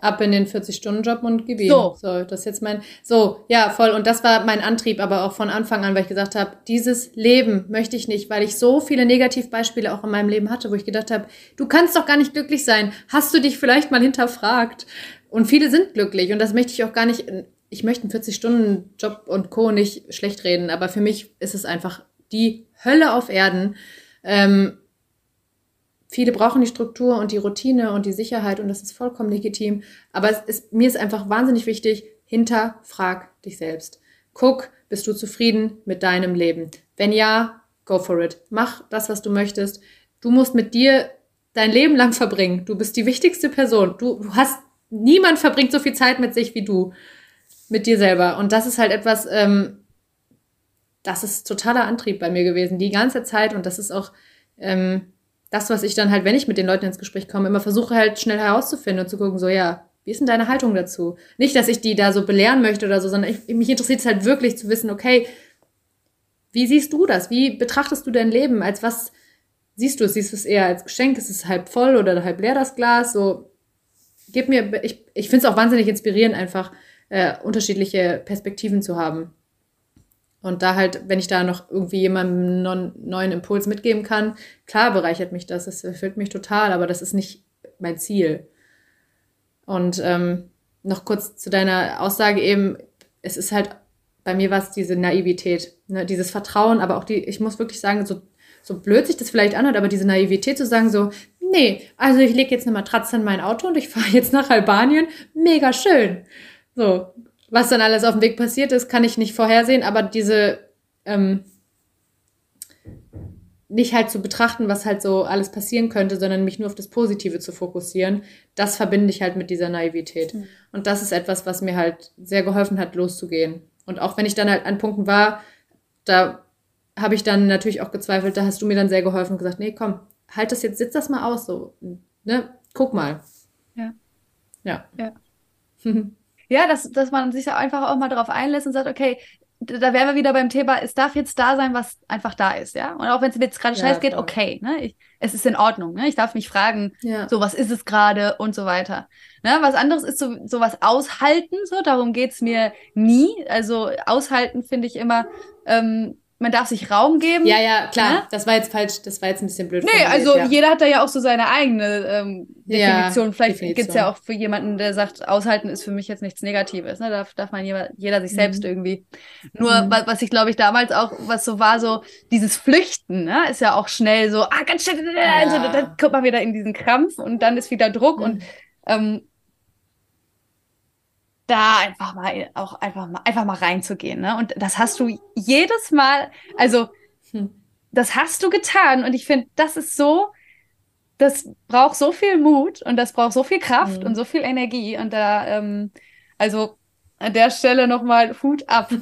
[SPEAKER 2] Ab in den 40-Stunden-Job und gib ihm.
[SPEAKER 1] So.
[SPEAKER 2] so, das ist jetzt mein, so, ja, voll. Und das war mein Antrieb, aber auch von Anfang an, weil ich gesagt habe, dieses Leben möchte ich nicht, weil ich so viele Negativbeispiele auch in meinem Leben hatte, wo ich gedacht habe, du kannst doch gar nicht glücklich sein. Hast du dich vielleicht mal hinterfragt? Und viele sind glücklich und das möchte ich auch gar nicht, ich möchte einen 40-Stunden-Job und Co. nicht schlecht reden, aber für mich ist es einfach die Hölle auf Erden. Ähm, Viele brauchen die Struktur und die Routine und die Sicherheit und das ist vollkommen legitim. Aber es ist, mir ist einfach wahnsinnig wichtig, hinterfrag dich selbst. Guck, bist du zufrieden mit deinem Leben? Wenn ja, go for it. Mach das, was du möchtest. Du musst mit dir dein Leben lang verbringen. Du bist die wichtigste Person. Du, du hast, niemand verbringt so viel Zeit mit sich wie du. Mit dir selber. Und das ist halt etwas, ähm, das ist totaler Antrieb bei mir gewesen, die ganze Zeit. Und das ist auch, ähm, das, was ich dann halt, wenn ich mit den Leuten ins Gespräch komme, immer versuche halt schnell herauszufinden und zu gucken, so, ja, wie ist denn deine Haltung dazu? Nicht, dass ich die da so belehren möchte oder so, sondern ich, mich interessiert es halt wirklich zu wissen, okay, wie siehst du das? Wie betrachtest du dein Leben? Als was siehst du es? Siehst du es eher als Geschenk? Ist es halb voll oder halb leer das Glas? So, gib mir, ich, ich finde es auch wahnsinnig inspirierend, einfach äh, unterschiedliche Perspektiven zu haben. Und da halt, wenn ich da noch irgendwie jemandem einen neuen Impuls mitgeben kann, klar bereichert mich das, das erfüllt mich total, aber das ist nicht mein Ziel. Und ähm, noch kurz zu deiner Aussage eben, es ist halt, bei mir war es diese Naivität, ne, dieses Vertrauen, aber auch die, ich muss wirklich sagen, so, so blöd sich das vielleicht anhört, aber diese Naivität zu sagen, so, nee, also ich lege jetzt eine Matratze in mein Auto und ich fahre jetzt nach Albanien, mega schön. So, was dann alles auf dem Weg passiert ist, kann ich nicht vorhersehen, aber diese ähm, nicht halt zu betrachten, was halt so alles passieren könnte, sondern mich nur auf das Positive zu fokussieren, das verbinde ich halt mit dieser Naivität.
[SPEAKER 1] Mhm.
[SPEAKER 2] Und das ist etwas, was mir halt sehr geholfen hat, loszugehen. Und auch wenn ich dann halt an Punkten war, da habe ich dann natürlich auch gezweifelt, da hast du mir dann sehr geholfen und gesagt, nee, komm, halt das jetzt, sitz das mal aus, so, ne, guck mal.
[SPEAKER 1] Ja.
[SPEAKER 2] Ja.
[SPEAKER 1] Ja. Ja, dass, dass man sich einfach auch mal darauf einlässt und sagt, okay, da wären wir wieder beim Thema, es darf jetzt da sein, was einfach da ist, ja. Und auch wenn es mir jetzt gerade ja, scheiß geht, okay, ne? Ich, es ist in Ordnung, ne? Ich darf mich fragen, ja. so was ist es gerade und so weiter. Ne? Was anderes ist so, so was aushalten, so, darum geht's mir nie. Also aushalten finde ich immer, ähm, man darf sich Raum geben.
[SPEAKER 2] Ja, ja, klar. Ne? Das war jetzt falsch, das war jetzt ein bisschen blöd.
[SPEAKER 1] Nee, also ja. jeder hat da ja auch so seine eigene ähm, Definition. Ja, Vielleicht Definition. gibt's ja auch für jemanden, der sagt, aushalten ist für mich jetzt nichts Negatives. Ne? Da darf man jeder, jeder sich mhm. selbst irgendwie. Nur, mhm. was, was ich glaube ich damals auch, was so war, so dieses Flüchten, ne? ist ja auch schnell so, ah, ganz schnell, ja. dann kommt man wieder in diesen Krampf und dann ist wieder Druck mhm. und ähm, da einfach mal auch einfach mal einfach mal reinzugehen, ne? Und das hast du jedes Mal, also hm. das hast du getan und ich finde, das ist so das braucht so viel Mut und das braucht so viel Kraft mhm. und so viel Energie und da ähm, also an der Stelle nochmal Hut ab.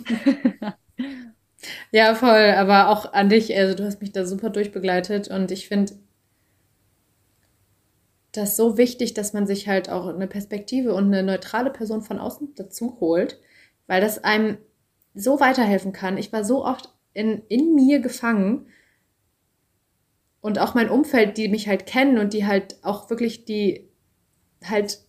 [SPEAKER 2] ja, voll, aber auch an dich, also du hast mich da super durchbegleitet und ich finde das so wichtig, dass man sich halt auch eine Perspektive und eine neutrale Person von außen dazu holt, weil das einem so weiterhelfen kann. Ich war so oft in, in mir gefangen und auch mein Umfeld, die mich halt kennen und die halt auch wirklich die halt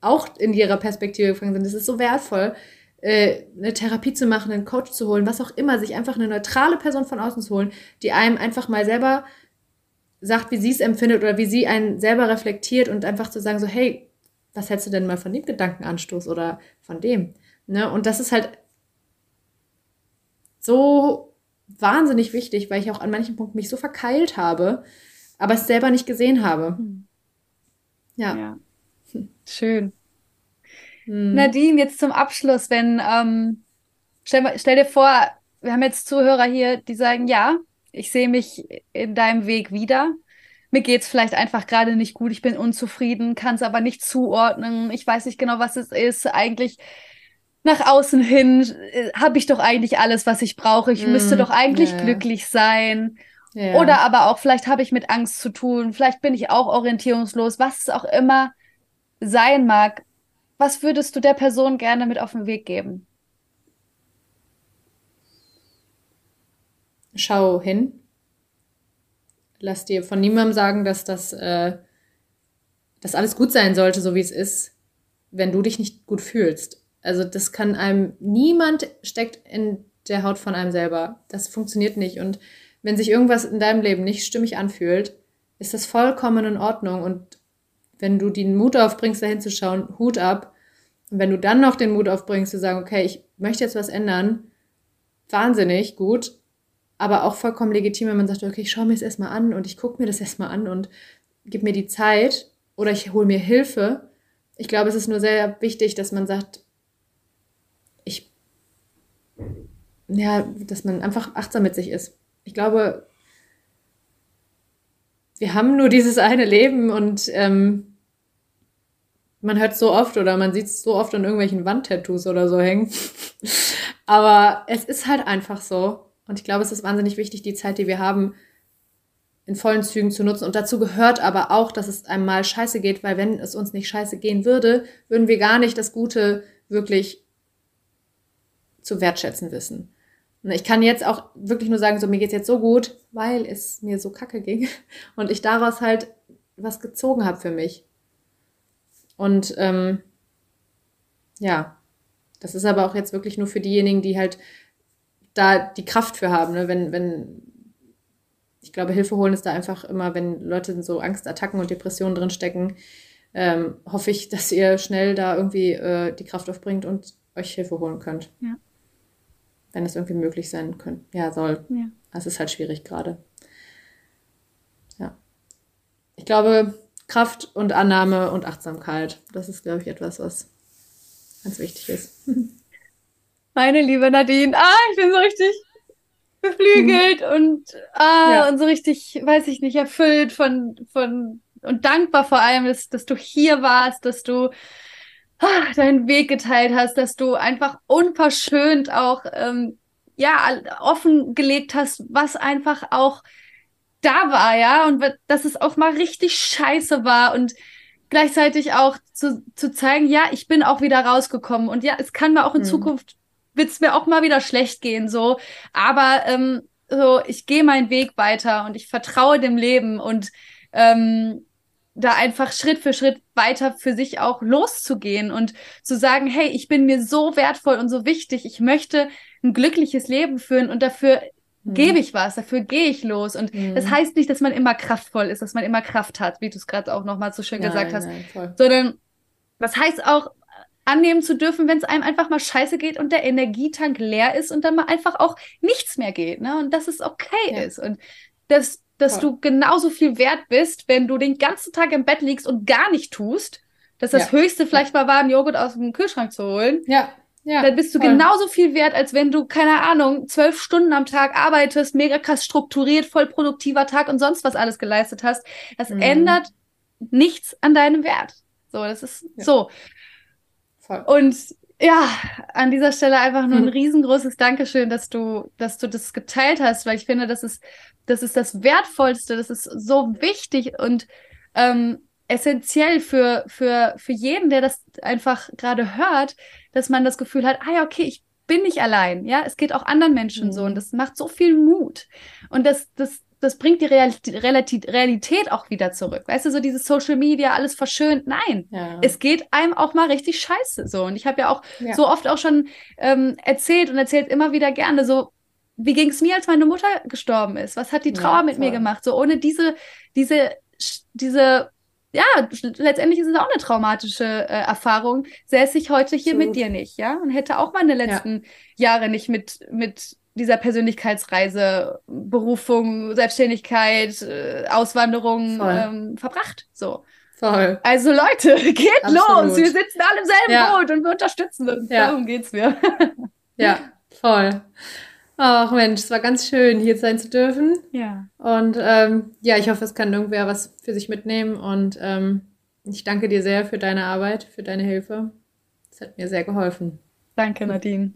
[SPEAKER 2] auch in ihrer Perspektive gefangen sind. Es ist so wertvoll, äh, eine Therapie zu machen, einen Coach zu holen, was auch immer, sich einfach eine neutrale Person von außen zu holen, die einem einfach mal selber sagt, wie sie es empfindet oder wie sie einen selber reflektiert und einfach zu sagen, so, hey, was hältst du denn mal von dem Gedankenanstoß oder von dem? Ne? Und das ist halt so wahnsinnig wichtig, weil ich auch an manchen Punkten mich so verkeilt habe, aber es selber nicht gesehen habe. Hm.
[SPEAKER 1] Ja. ja. Schön. Hm. Nadine, jetzt zum Abschluss, wenn, ähm, stell, stell dir vor, wir haben jetzt Zuhörer hier, die sagen, ja, ich sehe mich in deinem Weg wieder. Mir geht es vielleicht einfach gerade nicht gut, ich bin unzufrieden, kann es aber nicht zuordnen, ich weiß nicht genau, was es ist. Eigentlich nach außen hin äh, habe ich doch eigentlich alles, was ich brauche. Ich mm, müsste doch eigentlich yeah. glücklich sein. Yeah. Oder aber auch, vielleicht habe ich mit Angst zu tun, vielleicht bin ich auch orientierungslos, was es auch immer sein mag. Was würdest du der Person gerne mit auf den Weg geben?
[SPEAKER 2] Schau hin. Lass dir von niemandem sagen, dass das äh, dass alles gut sein sollte, so wie es ist, wenn du dich nicht gut fühlst. Also das kann einem niemand steckt in der Haut von einem selber. Das funktioniert nicht. Und wenn sich irgendwas in deinem Leben nicht stimmig anfühlt, ist das vollkommen in Ordnung. Und wenn du den Mut aufbringst, da hinzuschauen, Hut ab. Und wenn du dann noch den Mut aufbringst, zu sagen, okay, ich möchte jetzt was ändern, wahnsinnig gut aber auch vollkommen legitim, wenn man sagt, okay, ich schaue mir das erstmal an und ich gucke mir das erstmal an und gib mir die Zeit oder ich hole mir Hilfe. Ich glaube, es ist nur sehr wichtig, dass man sagt, ich, ja, dass man einfach achtsam mit sich ist. Ich glaube, wir haben nur dieses eine Leben und ähm, man hört so oft oder man sieht es so oft an irgendwelchen Wandtattoos oder so hängen. Aber es ist halt einfach so. Und ich glaube, es ist wahnsinnig wichtig, die Zeit, die wir haben, in vollen Zügen zu nutzen. Und dazu gehört aber auch, dass es einem mal scheiße geht, weil wenn es uns nicht scheiße gehen würde, würden wir gar nicht das Gute wirklich zu wertschätzen wissen. Und ich kann jetzt auch wirklich nur sagen, so mir geht's jetzt so gut, weil es mir so kacke ging und ich daraus halt was gezogen habe für mich. Und ähm, ja, das ist aber auch jetzt wirklich nur für diejenigen, die halt da die Kraft für haben. Ne? Wenn, wenn, ich glaube, Hilfe holen ist da einfach immer, wenn Leute in so Angstattacken und Depressionen drinstecken, ähm, hoffe ich, dass ihr schnell da irgendwie äh, die Kraft aufbringt und euch Hilfe holen könnt. Ja. Wenn das irgendwie möglich sein könnte. Ja, soll. Ja. Das ist halt schwierig gerade. Ja. Ich glaube, Kraft und Annahme und Achtsamkeit, das ist, glaube ich, etwas, was ganz wichtig ist.
[SPEAKER 1] Meine liebe Nadine, ah, ich bin so richtig beflügelt mhm. und, ah, ja. und so richtig, weiß ich nicht, erfüllt von, von und dankbar vor allem, dass, dass du hier warst, dass du ah, deinen Weg geteilt hast, dass du einfach unverschönt auch ähm, ja offengelegt hast, was einfach auch da war, ja, und dass es auch mal richtig scheiße war und gleichzeitig auch zu, zu zeigen, ja, ich bin auch wieder rausgekommen und ja, es kann mir auch in mhm. Zukunft wird es mir auch mal wieder schlecht gehen, so. Aber ähm, so, ich gehe meinen Weg weiter und ich vertraue dem Leben und ähm, da einfach Schritt für Schritt weiter für sich auch loszugehen und zu sagen, hey, ich bin mir so wertvoll und so wichtig, ich möchte ein glückliches Leben führen und dafür mhm. gebe ich was, dafür gehe ich los. Und mhm. das heißt nicht, dass man immer kraftvoll ist, dass man immer Kraft hat, wie du es gerade auch nochmal so schön nein, gesagt hast, nein, sondern das heißt auch, annehmen zu dürfen, wenn es einem einfach mal scheiße geht und der Energietank leer ist und dann mal einfach auch nichts mehr geht, ne? Und dass es okay ja. ist und dass, dass du genauso viel wert bist, wenn du den ganzen Tag im Bett liegst und gar nicht tust, dass das ja. Höchste vielleicht mal war, einen Joghurt aus dem Kühlschrank zu holen. Ja. Ja, dann bist du voll. genauso viel wert, als wenn du, keine Ahnung, zwölf Stunden am Tag arbeitest, mega krass strukturiert, voll produktiver Tag und sonst was alles geleistet hast. Das mhm. ändert nichts an deinem Wert. So, das ist ja. so. Voll. Und ja, an dieser Stelle einfach nur ein hm. riesengroßes Dankeschön, dass du, dass du das geteilt hast, weil ich finde, das ist, das ist das Wertvollste, das ist so wichtig und ähm, essentiell für, für, für jeden, der das einfach gerade hört, dass man das Gefühl hat, ah ja, okay, ich bin nicht allein, ja, es geht auch anderen Menschen mhm. so und hm. das macht so viel Mut. Und das, das, das bringt die Realität, auch wieder zurück. Weißt du, so dieses Social Media, alles verschönt. Nein, ja. es geht einem auch mal richtig scheiße so. Und ich habe ja auch ja. so oft auch schon ähm, erzählt und erzählt immer wieder gerne so, wie ging es mir, als meine Mutter gestorben ist? Was hat die Trauer ja, mit mir gemacht? So ohne diese, diese, diese, ja, letztendlich ist es auch eine traumatische äh, Erfahrung, säße ich heute hier so. mit dir nicht, ja? Und hätte auch meine letzten Jahre nicht mit, mit dieser Persönlichkeitsreise, Berufung, Selbstständigkeit, äh, Auswanderung ähm, verbracht. So. Voll. Also Leute, geht Absolut. los. Wir sitzen alle im selben ja. Boot und wir unterstützen uns. Ja. Darum geht's mir.
[SPEAKER 2] ja, voll. Ach Mensch, es war ganz schön, hier sein zu dürfen. Ja. Und ähm, ja, ich hoffe, es kann irgendwer was für sich mitnehmen. Und ähm, ich danke dir sehr für deine Arbeit, für deine Hilfe. Es hat mir sehr geholfen.
[SPEAKER 1] Danke, Nadine.